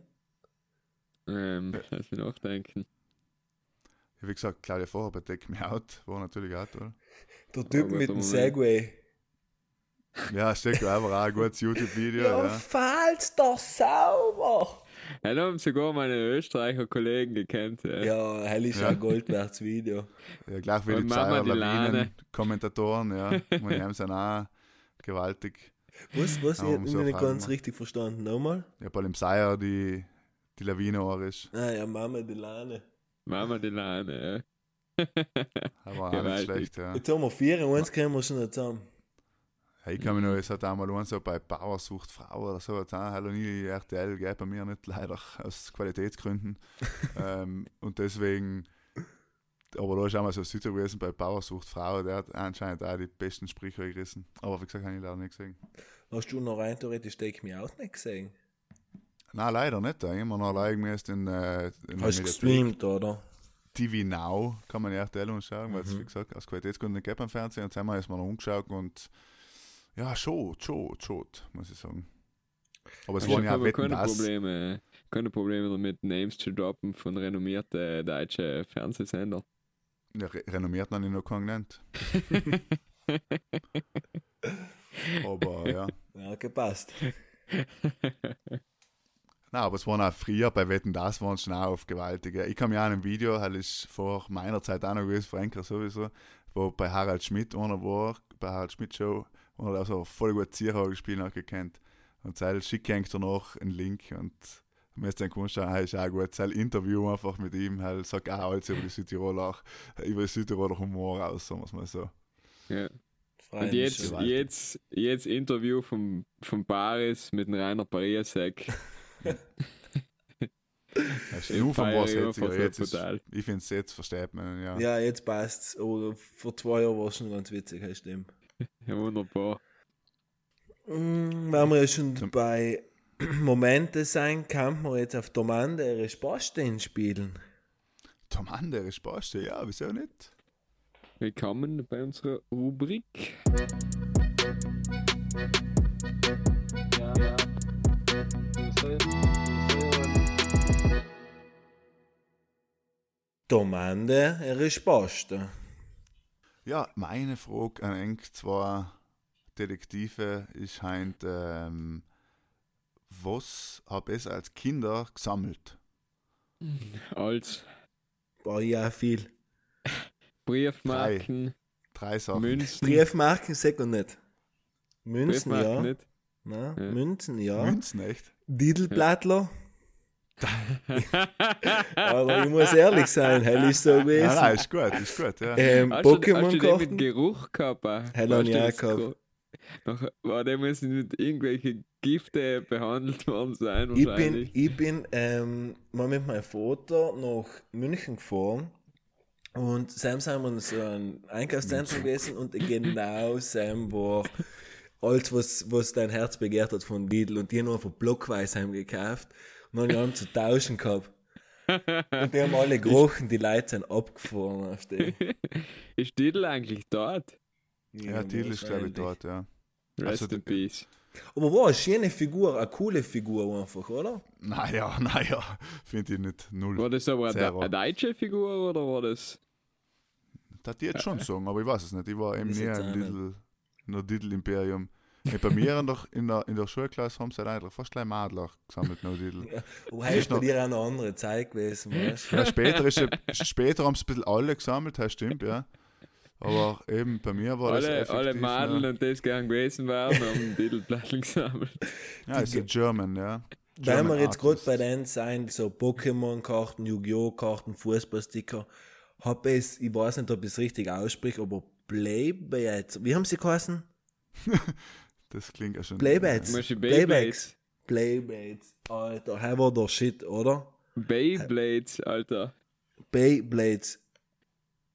ähm, lass mich nachdenken. Wie gesagt, Claudia vorher bei Take Me Out war natürlich auch toll. Der Typ mit dem. Segway. Ja, steckt einfach auch ein gutes YouTube-Video, Ja, ja. [laughs] fällt's doch sauber! Ja, da haben sogar meine Österreicher Kollegen gekannt. Ja. Ja, hell ist Ja. ein Gold werts Video. [laughs] Ja, gleich wie Und die die Lane. Lawinen-Kommentatoren, [laughs] ja. Und die haben sind auch gewaltig. Was, was? Ja, ich hab um so nicht ganz mal. richtig verstanden. Nochmal? Ja, bei dem Seier die, die Lawine auch ist. Ah ja, Mama die Lane. Mama die Lane, Aber auch Gewaltig. nicht schlecht, ja. Jetzt haben wir vier, eins kriegen wir schon nicht zusammen. Ich kann mich noch, es hat einmal einen so bei Bauer sucht Frau oder so, hat auch hallo nie RTL, gell, bei mir nicht, leider, aus Qualitätsgründen. [laughs] ähm, und deswegen, aber da ist auch mal so ein Süder gewesen bei Bauer sucht Frau, der hat anscheinend auch die besten Sprüche gerissen. Aber wie gesagt, habe ich leider nicht gesehen. Hast du noch rein theoretisch Take Me Out nicht gesehen? Nein, leider nicht. Da immer noch allein gemäß in, äh, in Hast du gestreamt, oder? TV Now kann man ja RTL anschauen, weil es, Mhm. wie gesagt, aus Qualitätsgründen nicht gibt am Fernsehen. Und haben wir erstmal noch umgeschaut und ja, schon, schon, schon, muss ich sagen. Aber es Also waren ja auch Wetten, keine das. Probleme, keine Probleme damit, Names zu droppen von renommierten deutschen Fernsehsender. Ja, re renommiert habe ich noch keinen genannt. [laughs] Aber ja. Ja, gepasst. [laughs] Nein, aber es waren auch früher bei Wetten, das waren schon auch auf gewaltige. Ich kann mich auch an einem Video, das ist vor meiner Zeit auch noch gewesen, Franker sowieso, wo bei Harald Schmidt einer war, bei Harald Schmidt Show, und er so voll gut Zierhauer gespielt hat, gekannt. Und Zeil schickt hängt er noch einen Link und mir ist dann gewünscht, hey, ist auch gut, Zeil Interview einfach mit ihm, halt, sagt auch alles über die Südtiroler, über die Südtiroler Humor aus, sagen wir es mal so. Ja. Und jetzt, jetzt, jetzt Interview vom, vom Baris mit dem Rainer Pariasek. [laughs] Hast du jetzt, jetzt ist. Ich finde es jetzt versteht man, ja. Ja, jetzt passt's. Aber vor zwei Jahren war es schon ganz witzig, das stimmt. Ja, wunderbar. Mm, Wenn wir ja schon Zum- bei [clears throat] Momente sein, kann man jetzt auf Domande ihre Spaßstehen spielen. Tom andere Spaß, ja, wieso nicht? Willkommen bei unserer Rubrik. Ja, ja. Domande ihre Spaßstehen. Ja, meine Frage an eng zwei Detektive ist halt, ähm, was habe ich als Kinder gesammelt? [laughs] Als War ja viel. Briefmarken, Drei Sachen. Münzen. Briefmarken, sag ich nicht. Münzen, Briefmarken ja. nicht. Na, Ja. Münzen, ja. Münzen, echt? Didelblattler. Aber ich muss ehrlich sein, hell ist so gewesen. nein, ist gut, ist gut, ja. Ähm, Hast du, hast du den mit. Geruch gehabt? auch? Hell Weißt hab du, ich auch gehabt. Noch, war der muss mit irgendwelchen Gifte behandelt worden sein Ich bin, ich bin ähm, mal mit meinem Vater nach München gefahren und Sam sind wir in so ein Einkaufszentrum gewesen und genau Sam war alles, was, was dein Herz begehrt hat von Lidl und die haben einfach blockweise heim gekauft und dann haben zu tauschen gehabt. Und die haben alle gerochen, die Leute sind abgefahren auf die. [laughs] Ist Diddle eigentlich dort? Ja, Thiel ist, glaube ich, dort, ja. Rest Also, in Peace. Aber war eine schöne Figur, eine coole Figur einfach, oder? Naja, [laughs] naja, finde ich nicht. Null. War das aber eine, eine deutsche Figur oder war das. Das die jetzt schon sagen, aber ich weiß es nicht. Ich war eben nie jetzt im auch nicht. Lidl, in der Lidl-Imperium. Hey, bei mir in der, in, der, in der Schulklasse haben sie halt eigentlich fast gleich Madler gesammelt, noch Lidl. Aber heute ist bei noch- dir auch eine andere Zeit gewesen, weißt du? Ja, später, ist, es- später haben sie ein bisschen alle gesammelt, das stimmt, ja. Aber eben bei mir war das Alle, effektiv alle Madeln noch- und das gern gewesen waren, haben Diddleplattel gesammelt. Ja, ist German, ja. Weil German wir jetzt gerade bei denen sein, so Pokémon-Karten, Yu-Gi-Oh! Karten, Fußballsticker, hab es, ich weiß nicht, ob ich es richtig ausspreche, aber Playbaits, wie haben sie geheißen? [laughs] Das klingt ja schon. Playbacks. Beyblades. Playbaits. Alter, hier war der Shit, oder? Beyblades, Alter. Beyblades.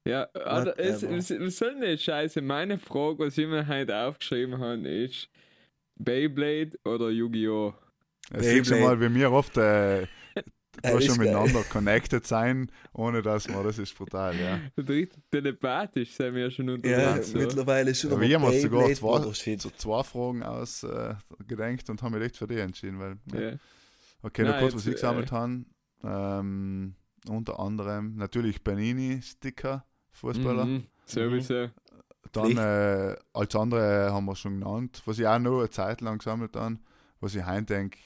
Ja, Alter, es, was, was soll das Scheiße? Meine Frage, was ich mir heute aufgeschrieben habe, ist Beyblade oder Yu-Gi-Oh! Ja, siehst Beyblade. mal, wie wir oft äh, Ja, ist schon geil. miteinander [laughs] connected sein, ohne dass man, das ist brutal, ja. Richtig telepathisch sind wir schon Ja, unterwegs. so. mittlerweile schon Aber wir haben uns sogar zwei, so zwei Fragen aus äh, und haben mich echt für die entschieden, weil. Ja. Ja. Okay, noch Nein, kurz, was ich gesammelt habe. Ähm, unter anderem natürlich Panini-Sticker, Fußballer. Mhm, sowieso. Dann äh, als andere haben wir schon genannt. Was ich auch noch eine Zeit lang gesammelt habe, was ich heute denke,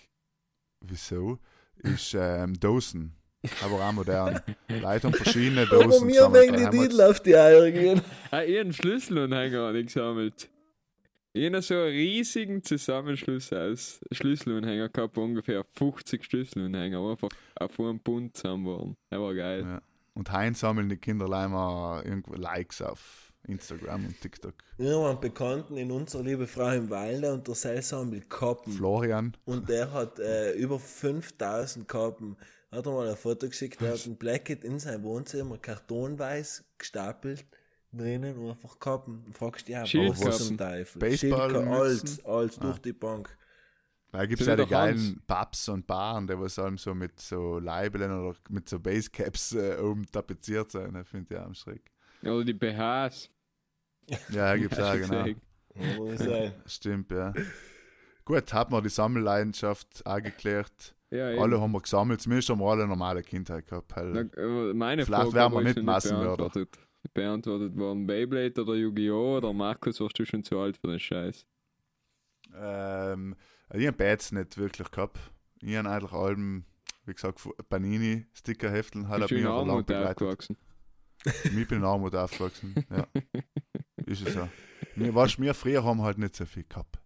wieso, ist ähm, Dosen. Aber auch modern. [laughs] Leute haben verschiedene Dosen Aber mir wegen die Titel auf die Eier gehen. [laughs] Ah, ich habe einen Schlüsselanhänger habe ich gesammelt. Ich habe so einen riesigen Zusammenschluss aus Schlüsselanhänger gehabt, wo ungefähr 50 Schlüsselanhänger einfach auf einem Bund zusammen waren. Das war geil. Ja. Und heute sammeln die Kinder leider irgendwo Likes auf Instagram und TikTok. Wir haben einen Bekannten in unserer liebe Frau im Walde und der Selsammel Kappen. Florian, Und der hat äh, über 5000 Kappen. Hat er mal ein Foto geschickt, der hat ein Blacket in sein Wohnzimmer kartonweiß gestapelt, drinnen und einfach Kappen. Und fragst dich, ja, was zum Teufel? Baseballmützen? Schildka- alles, alles Ah. durch die Bank. da gibt es ja die geilen Pubs und Baren, die was allem so mit so Leibeln oder mit so Basecaps äh, oben tapeziert sind. Das finde ich auch am Schreck. Oder die BHs. Ja, [laughs] gibt es auch, genau. Ja, ich. [laughs] Stimmt, ja. Gut, hat man die Sammelleidenschaft auch geklärt. Ja. Alle haben wir gesammelt, zumindest haben wir alle eine normale Kindheit gehabt. Na, Halt. äh, meine Vielleicht Frage werden wir nicht Massenmörder. beantwortet. beantwortet worden. Beyblade oder Yu-Gi-Oh! oder Markus, warst du schon zu alt für den Scheiß? Ähm, ich habe Bats nicht wirklich gehabt. ich habe eigentlich Alben, wie gesagt, Panini, Stickerhefteln, Bist du mich in Armut aufgewachsen? Ich bin in Armut aufgewachsen, ja. [laughs] Ist es so. Wir, weißt, wir früher haben halt nicht so viel gehabt.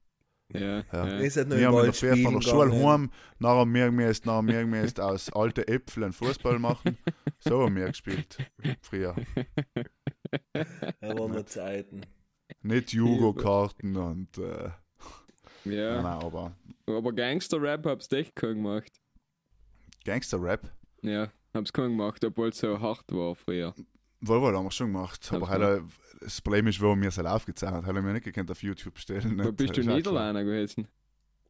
Ja, Ja. ja. Seid noch Wir haben in der von der Schule heim, nachher müssen, nachher müssen aus alten Äpfeln Fußball machen. So haben wir gespielt, früher. Da waren noch Zeiten. Nicht Jugo-Karten und, äh, ja. nein, aber Aber Gangster-Rap hab's echt keinen gemacht. Gangster-Rap, Ja, hab's keinen gemacht, obwohl es so hart war früher. Wohl, wohl, haben wir schon gemacht. Aber halt, das Problem ist, wo wir es halt aufgezeichnet haben, haben wir nicht gekannt auf YouTube stellen. Wo nicht. bist du. Niederländer gewesen?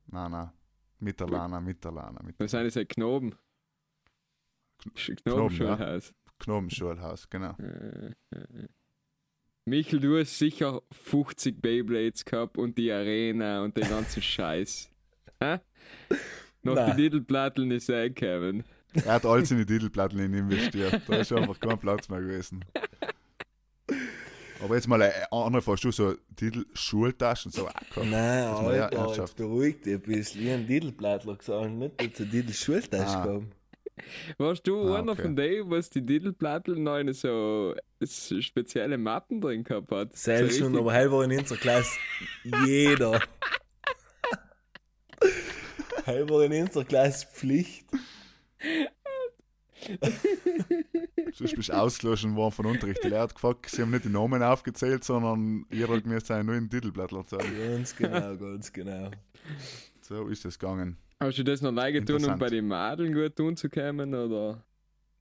Nein, nein. Mitterlana, Mitterlana, mit Was sind das? Knoben? Knoben, Knobenschulhaus. Knobenschulhaus, genau. Äh, äh. Michel, du hast sicher 50 Beyblades gehabt und die Arena und den ganzen [laughs] Scheiß. Hä? Noch die Titelplatteln ist eh Kevin. Er hat alles in die Titelplatten investiert. Da ist einfach kein Platz mehr gewesen. Aber jetzt mal eine andere Frage. Hast du so Titel-Schultaschen so auch gehabt? Nein, Alter, jetzt beruhig dich ein bisschen. Ich habe einen Titelblattler gesagt, nicht dass du Titel Schultasche Ah. gehabt. Warst du Ah, einer okay. von denen, was die Titelplatteln noch eine so spezielle Mappen drin gehabt hat? Selbst so schon, aber heil war in unserer Klasse jeder. [laughs] heil war in unserer Klasse Pflicht. [laughs] Sonst bist du ausgelöscht worden von Unterricht. Die Lehrer hat gefragt, sie haben nicht die Namen aufgezählt, sondern jeder hat mir sein nur in den Titelblättler zeigen. Ganz genau, ganz genau. So ist es gegangen. Hast du das noch lange tun, um bei den Madeln gut tun zu können oder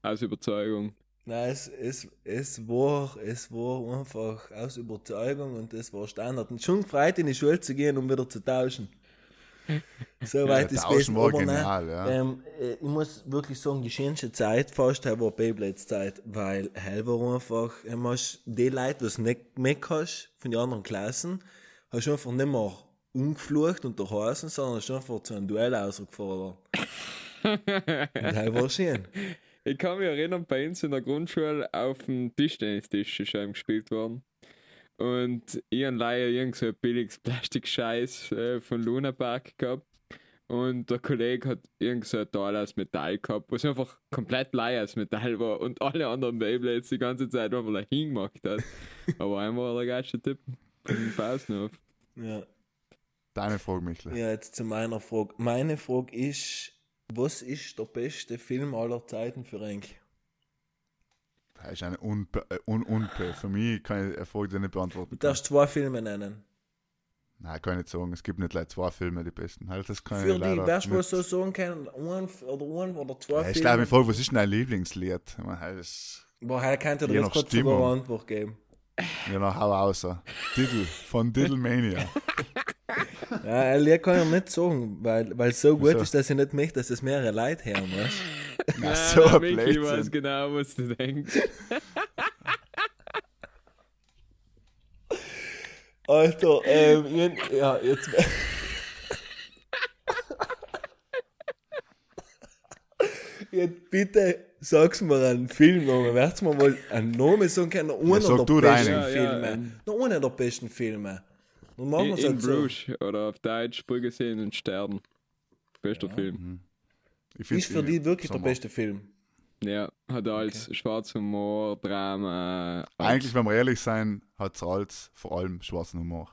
aus Überzeugung? Nein, es, es, es, war, es war einfach aus Überzeugung und es war Standard. Und schon gefreut in die Schule zu gehen, um wieder zu tauschen. [laughs] So weit ist Aber nein, genial, ja. ähm, äh, ich muss wirklich sagen, die schönste Zeit fast war Beyblades Zeit, weil hell war einfach, ähm, hast die Leute, die nicht mehr hast, von den anderen Klassen, hast du einfach nicht mehr umgeflucht und durchhausen, sondern hast einfach zu einem Duell ausgefordert. [laughs] und hell war schön. Ich kann mich erinnern, bei uns in der Grundschule auf dem Tischtennistisch ist gespielt worden. Und ich habe leider irgend so ein billiges [laughs] Plastikscheiß äh, von Luna Park gehabt. Und der Kollege hat irgend so ein Teil aus Metall gehabt, was einfach komplett leer aus Metall war und alle anderen Beyblades die ganze Zeit einfach da hingemacht hat. [laughs] Aber einmal war der geilste Typ im Pausenhof. Ja. Deine Frage, Michel. Ja, jetzt zu meiner Frage. Meine Frage ist, was ist der beste Film aller Zeiten für euch? Das ist eine Unpe äh, un Unpe. Für mich kann ich Frage nicht beantworten. Du darfst zwei Filme nennen. Nein, kann ich nicht sagen. Es gibt nicht gleich zwei Filme, die besten. Halt, das kann Für ich die, leider wärst du so sagen können, ein oder ein oder zwei Ja, ich Filme? stelle mir vor, was ist denn dein Lieblingslied? Ich meine, halt, das Boah, er könnte dir Je jetzt sogar Stimmung. eine Antwort geben. ja, noch hau raus. Diddle von Diddlemania. [laughs] Ja, ein Lied kann ich nicht sagen, weil weil es so gut Wieso? ist, dass ich nicht möchte, dass es mehrere Leute hören, weißt Na, [laughs] Ja, so der ein Michi weiß genau, was du denkst. [laughs] Alter, ähm, ja, jetzt. [laughs] Jetzt bitte sag's mir einen Filmnamen. Wärst mir mal einen Namen sagen können, einer sag der besten deinen. Ja, ja, Filme. ähm. Einer der besten Filme. Und machen In, wir's in halt so. Bruges oder auf Deutsch Brügge sehen und sterben. Bester Film. Ist für die wirklich der Sommer. beste Film. Ja, hat als schwarzer Humor, Drama. als- Eigentlich, wenn wir ehrlich sein, hat es als vor allem schwarzen Humor.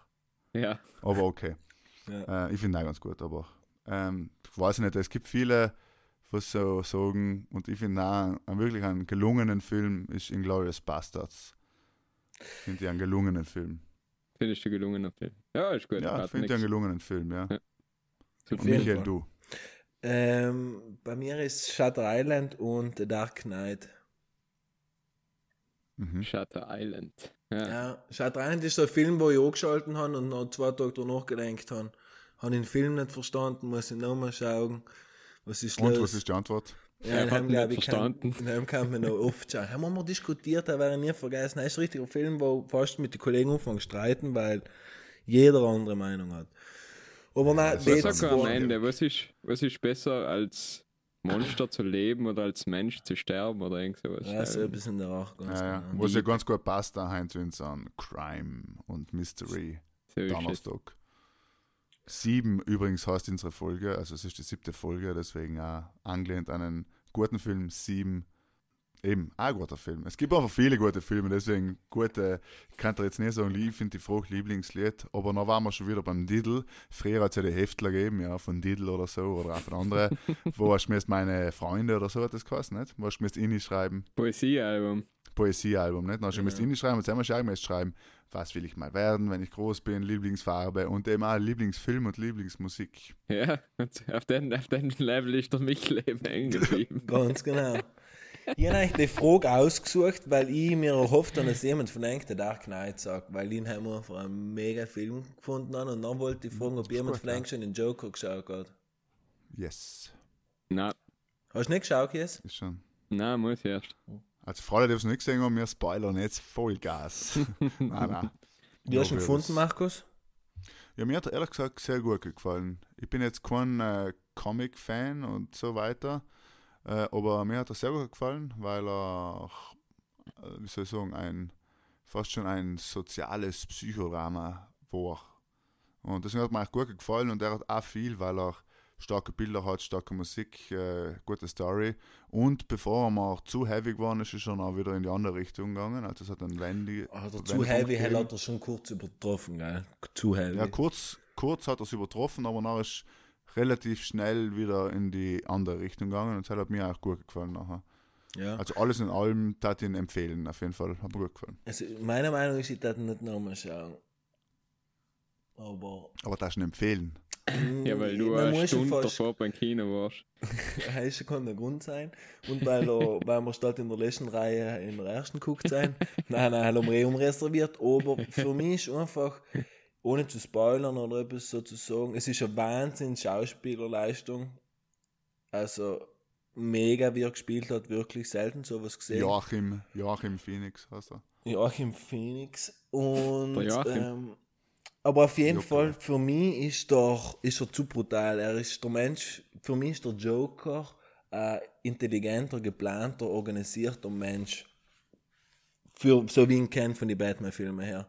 Ja, Aber okay. [laughs] Ja. Äh, ich finde ihn auch ganz gut, aber ähm, ich weiß nicht, es gibt viele, was so sagen, und ich finde auch, einen wirklich einen gelungenen Film ist Inglourious Bastards. Finde ich einen gelungenen Film. findest du gelungener Film. Ja, ist gut. Ja, finde ich einen gelungenen Film, ja. Ja. Und Michael, du. Ähm, bei mir ist Shutter Island und The Dark Knight. Mhm. Shutter Island. Ja. Ja, Shutter Island ist so ein Film, wo ich angeschalten habe und noch zwei Tage danach gedacht habe. Habe den Film nicht verstanden, muss ich nochmal schauen. Was ist Und los? was ist die Antwort? Ja, in hat dem, nicht ich, verstanden. Kann, dem kann man noch oft schauen. Haben wir mal diskutiert, da wäre ich nie vergessen. Das ist ein richtiger Film, wo fast mit den Kollegen anfangen zu streiten, weil jeder andere Meinung hat. Aber nein, das die ist Was so sag am Ende? Was ist, was ist besser als Monster zu leben oder als Mensch zu sterben oder irgend sowas? ja, so ein bisschen der Rach, ganz Ja, ja. genau. Was ja ganz gut passt, da Heinz Winz an Crime und Mystery So. Donnerstag. Sieben übrigens heißt unsere Folge, also es ist die siebte Folge, deswegen auch angelehnt an einen guten Film, sieben. Eben, auch ein guter Film. Es gibt einfach viele gute Filme, deswegen gute, ich kann dir jetzt nicht sagen, ich finde die Frage Lieblingslied, aber dann waren wir schon wieder beim Diddle. Früher hat es ja die Heftler gegeben, ja, von Diddle oder so, oder auch von anderen, [laughs] wo er schmeißt meine Freunde oder so hat das geheißen, nicht? Wo er schmeißt in schreiben, Poesiealbum. Poesiealbum, nicht? Dann hast du Ja. ja. in schreiben und zusammen schreiben, schreiben, was will ich mal werden, wenn ich groß bin, Lieblingsfarbe und eben auch Lieblingsfilm und Lieblingsmusik. Ja, [laughs] auf den, auf den Level ist der Michleben hängen geblieben. [laughs] Ganz genau. [laughs] Ich habe eigentlich die Frage ausgesucht, weil ich mir erhofft habe, dass jemand von euch The Dark Knight sagt, weil ihn haben wir einfach einen mega Film gefunden haben und dann wollte ich fragen, ob jemand von euch schon den Joker geschaut hat. Yes, Na, Hast du nicht geschaut, Kies? ist schon. na, muss ich erst. Also für alle, die es nicht gesehen haben, wir spoilern jetzt Vollgas. [laughs] nein, nein. Wie hast du ihn gefunden, Markus? Ja, mir hat er ehrlich gesagt sehr gut gefallen. Ich bin jetzt kein äh, Comic-Fan und so weiter, äh, aber mir hat er sehr gut gefallen, weil er, äh, wie soll ich sagen, ein, fast schon ein soziales Psychodrama war. Und deswegen hat mir auch gut gefallen und er hat auch viel, weil er starke Bilder hat, starke Musik, äh, gute Story. Und bevor er mal zu heavy geworden ist, ist er dann auch wieder in die andere Richtung gegangen. Also es hat einen Wendy. Also Wendepunkt zu heavy gegeben. hat er schon kurz übertroffen, gell? Zu heavy. Ja, kurz, kurz hat er es übertroffen, aber dann ist relativ schnell wieder in die andere Richtung gegangen und das hat mir auch gut gefallen nachher. ja. Also alles in allem tat ihn empfehlen, auf jeden Fall. Hat mir gut gefallen. Also meiner Meinung ist, ich darf ihn nicht nochmal schauen. Aber. Aber das ist ihn empfehlen. Ja, weil du man eine Stunde davor beim Kino warst. Heißt kann der Grund sein. Und weil, er, weil wir statt in der letzten Reihe in der ersten geguckt sein. [laughs] Nein, nein, haben wir umreserviert. Aber für mich ist einfach, ohne zu spoilern oder etwas so zu sagen, es ist eine Wahnsinn Schauspielerleistung. Also mega, wie er gespielt hat, wirklich selten sowas gesehen. Joachim, Joachim Phoenix heißt er. Joachim Phoenix. Und, Joachim. ähm, aber auf jeden Joker. Fall, für mich ist, doch, ist er zu brutal. Er ist der Mensch, für mich ist der Joker ein intelligenter, geplanter, organisierter Mensch. Für, so wie ihn kenne von den Batman-Filmen her.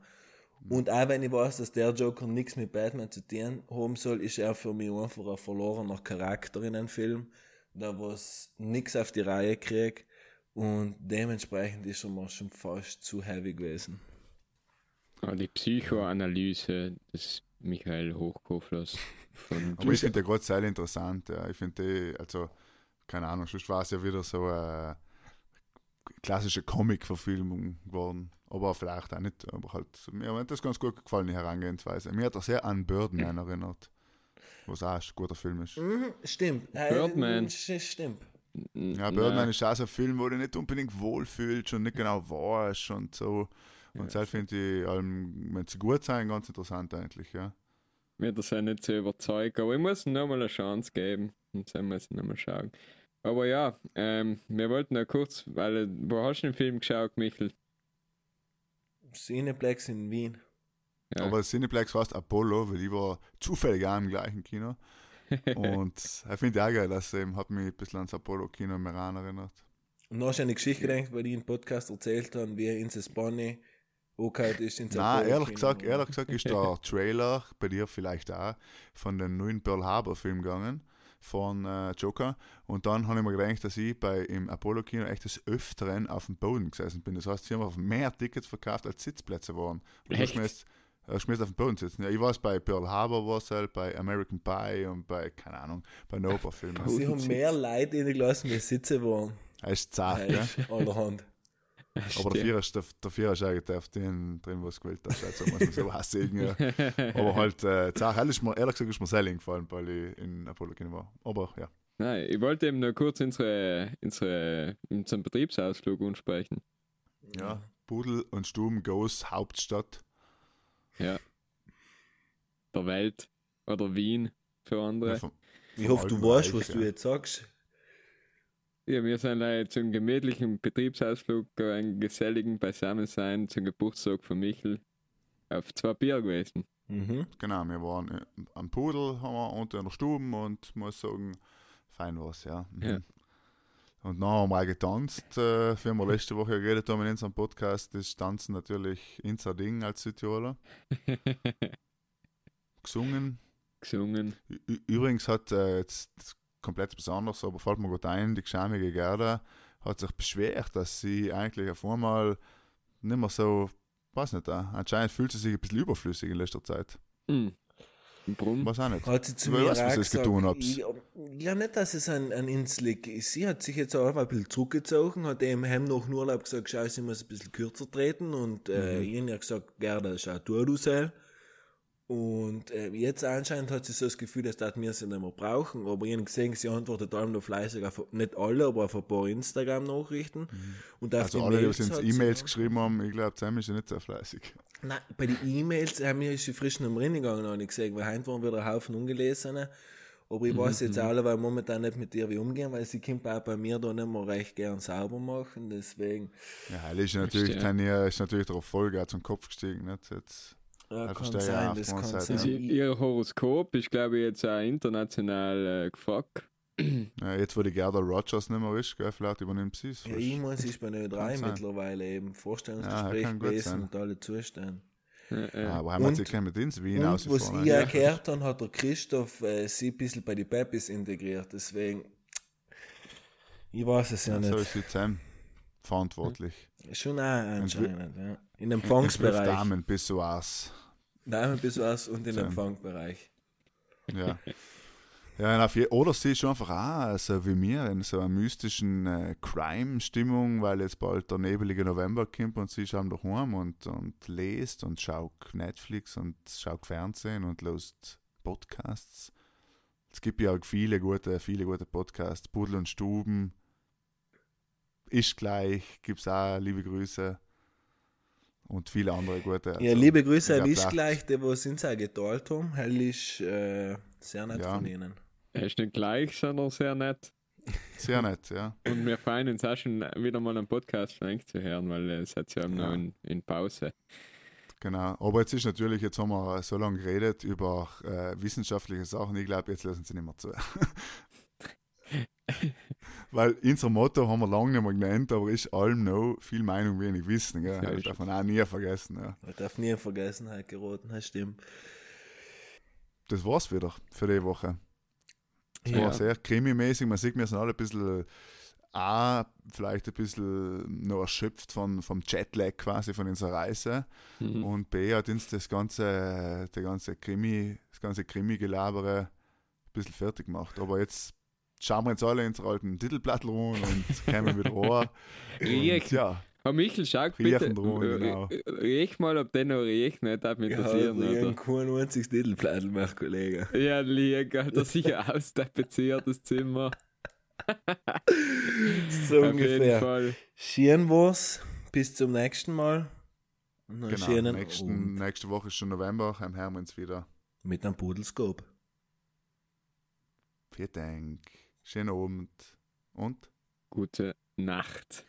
Und auch wenn ich weiß, dass der Joker nichts mit Batman zu tun haben soll, ist er für mich einfach ein verlorener Charakter in einem Film, der was nichts auf die Reihe kriegt. Und dementsprechend ist er mir schon fast zu heavy gewesen. Aber die Psychoanalyse des Michael Hochkoflers von Aber ich finde den gerade sehr interessant. Ja. Ich finde die, also, keine Ahnung, sonst war es ja wieder so eine klassische Comic-Verfilmung geworden. Aber vielleicht auch nicht. Aber halt, mir hat das ganz gut gefallen, die Herangehensweise. Mir hat er sehr an Birdman erinnert. Was auch ein guter Film ist. Mhm, stimmt. Äh, Birdman. sch- Stimmt. Ja, Birdman ist auch so ein Film, wo du nicht unbedingt wohlfühlst und nicht genau weißt und so. Und das finde ich, allem, wenn sie gut sein, ganz interessant eigentlich, ja. Mir das ja nicht so überzeugt, aber ich muss ihm nochmal eine Chance geben und dann muss ich nochmal schauen. Aber ja, ähm, wir wollten ja kurz, weil, wo hast du den Film geschaut, Michael? Cineplex in Wien. Ja. Aber Cineplex heißt Apollo, weil ich war zufällig auch im gleichen Kino. [laughs] Und ich finde auch geil, das ähm, hat mich ein bisschen ans Apollo-Kino im Iran erinnert. Und dann hast du an die Geschichte gedacht, weil die im Podcast erzählt haben, wie in Bonnie angehört ist. ins Nein, ehrlich gesagt, ehrlich gesagt ist der Trailer, bei dir vielleicht auch, von dem neuen Pearl Harbor Film gegangen, von äh, Joker. Und dann habe ich mir gedacht, dass ich bei im Apollo-Kino echt des Öfteren auf dem Boden gesessen bin. Das heißt, sie haben auf mehr Tickets verkauft, als Sitzplätze waren. Und du Echt? schmeißt, äh, auf dem Boden sitzen. Ja, ich war es bei Pearl Harbor, war es halt, bei American Pie und bei, keine Ahnung, bei Nova-Filmen. Sie haben mehr Leute reingelassen, wie Sitze waren. Er ist zart, Ja, allerhand. Aber der Vierer, der, der Vierer ist eigentlich auf den drin, was gewählt hast. Also muss man so hassen. Ja. [laughs] Aber halt, äh, ehrlich, gesagt ist mir sehr gefallen, weil ich in Apollo Kino war. Aber ja. Nein, ich wollte eben nur kurz unsere, unsere, unseren Betriebsausflug ansprechen. ja. Pudel und Stuben Goes Hauptstadt. Ja. Der Welt oder Wien für andere. Ja, vom- Ich vom hoffe, du weißt, Reich, was du ja. jetzt sagst. Ja, wir sind äh, zum gemütlichen Betriebsausflug, einen geselligen Beisammensein zum Geburtstag von Michel auf zwei Bier gewesen. Mhm. Genau, wir waren äh, am Pudel, haben wir unter in der Stube und muss sagen, fein war's, ja. Mhm. Ja. Und dann haben wir auch getanzt, äh, wie wir letzte Woche geredet haben in unserem Podcast, ist Tanzen natürlich unser Ding als Südtiroler. [laughs] Gesungen, gesungen. Ü- Übrigens hat äh, jetzt komplett besonders, aber fällt mir gut ein, die geschämige Gerda hat sich beschwert, dass sie eigentlich auf einmal nicht mehr so, weiß nicht, äh, anscheinend fühlt sie sich ein bisschen überflüssig in letzter Zeit. Hm. Warum? Weiß auch nicht. Hat sie zu mir du, was ich getan gesagt, hab's? ja, ja, nicht, dass es an, an ins liegt. Sie hat sich jetzt auch einfach ein bisschen zurückgezogen, hat eben heim nach dem Urlaub gesagt, schau, sie muss ein bisschen kürzer treten und äh, Mhm. ich hab gesagt, Gerda, schau, tu du selber. Und äh, jetzt anscheinend hat sie so das Gefühl, dass das wir sie nicht mehr brauchen. Aber ich habe gesehen, sie antwortet allem noch fleißig auf, nicht alle, aber auf ein paar Instagram-Nachrichten. Und auf Also die alle, die uns E-Mails geschrieben haben, ich glaube, Sam ist ja nicht so fleißig. Nein, bei den E-Mails haben wir ist sie frisch noch reingegangen, habe ich gesehen, weil heute waren wieder ein Haufen ungelesene. Aber ich weiß jetzt alle, weil momentan nicht mit ihr wie umgehen, weil sie kommt auch bei mir da nicht mehr recht gern sauber machen, deswegen Ja, Heil ist natürlich, ist natürlich der Erfolg auch zum Kopf gestiegen. Nicht? Jetzt, ja, Ja, kann sein, das kann sein. Also, ihr Horoskop ist, glaube ich, jetzt auch international äh, gefragt. [clears throat] ja, jetzt wo die Gerda Rogers nicht mehr ist, gell, vielleicht übernimmt sie es. Ja, ich muss ist bei Ö3 Kann sein. mittlerweile eben Ja, Vorstellungsgespräch gut gewesen und alle Zustände. Äh, äh. Ah, aber haben wir Und- sich mit ins Wien Und was ich ja. auch gehört habe, hat der Christoph äh, sie ein bisschen bei die Pepis integriert, deswegen ich weiß es ja, Ja, nicht. so ist die Sam verantwortlich. Schon auch anscheinend, ja. In [laughs] Empfangsbereich. Damen bis was. Damen bis was und im Sam. Empfangsbereich. Ja. Ja, oder sie ist schon einfach auch so wie mir in so einer mystischen äh, Crime-Stimmung, weil jetzt bald der nebelige November kommt und sie ist am daheim und, und lest und schaut Netflix und schaut Fernsehen und lost Podcasts. Es gibt ja auch viele gute, viele gute Podcasts. Pudel und Stuben. Ist gleich, gibt es auch liebe Grüße. Und viele andere gute. ja, also, liebe Grüße ich an vielleicht- gleich, die was uns auch geteilt haben. Hell ist äh, sehr nett Ja. von ihnen. Er ist nicht gleich, sondern sehr nett. Sehr nett, ja. Und wir freuen uns auch schon wieder mal einen Podcast von euch zu hören, weil es hat ja noch Ja. in, in Pause. Genau, aber jetzt ist natürlich, jetzt haben wir so lange geredet über äh, wissenschaftliche Sachen, ich glaube, jetzt lassen sie nicht mehr zu. [laughs] Weil unser Motto haben wir lange nicht mehr genannt, aber ist allem noch viel Meinung, wenig Wissen. Gell? Ja, Das darf man auch nie vergessen. Ja. Ich darf nie in Vergessenheit geraten, das stimmt. Das war's wieder für die Woche. Es Ja. war sehr krimimäßig, man sieht, wir sind alle ein bisschen A, vielleicht ein bisschen noch erschöpft von, vom Jetlag quasi von unserer Reise. Mhm. Und B hat uns das ganze, der ganze Krimi, das ganze Krimi-Gelabere ein bisschen fertig gemacht. Aber jetzt schauen wir jetzt alle in unsere alten Titelblattel rum und [laughs] kommen wieder an. Riech. Ja, Herr Michel, schau bitte. Riechen drohen, äh, genau. äh, Riech mal, ob der noch riecht, nicht? Das mich Ja, interessieren, ich oder? habe kein einziges Titelplattel mehr, Kollege. Ja, lieg, Alter, sicher austapeziert, das Zimmer. [laughs] So Auf jeden ungefähr. Fall. Schön war's. Bis zum nächsten Mal. Genau. Nächsten, nächste Woche ist schon November, haben wir uns wieder. mit einem Pudelskop. Vielen Dank. Schönen Abend. Und? Gute Nacht.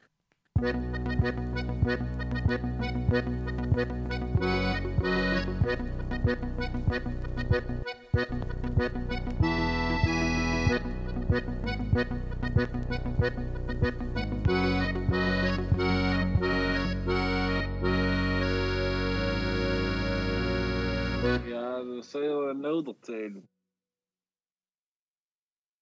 Ja, dat zou je wel nodig zijn.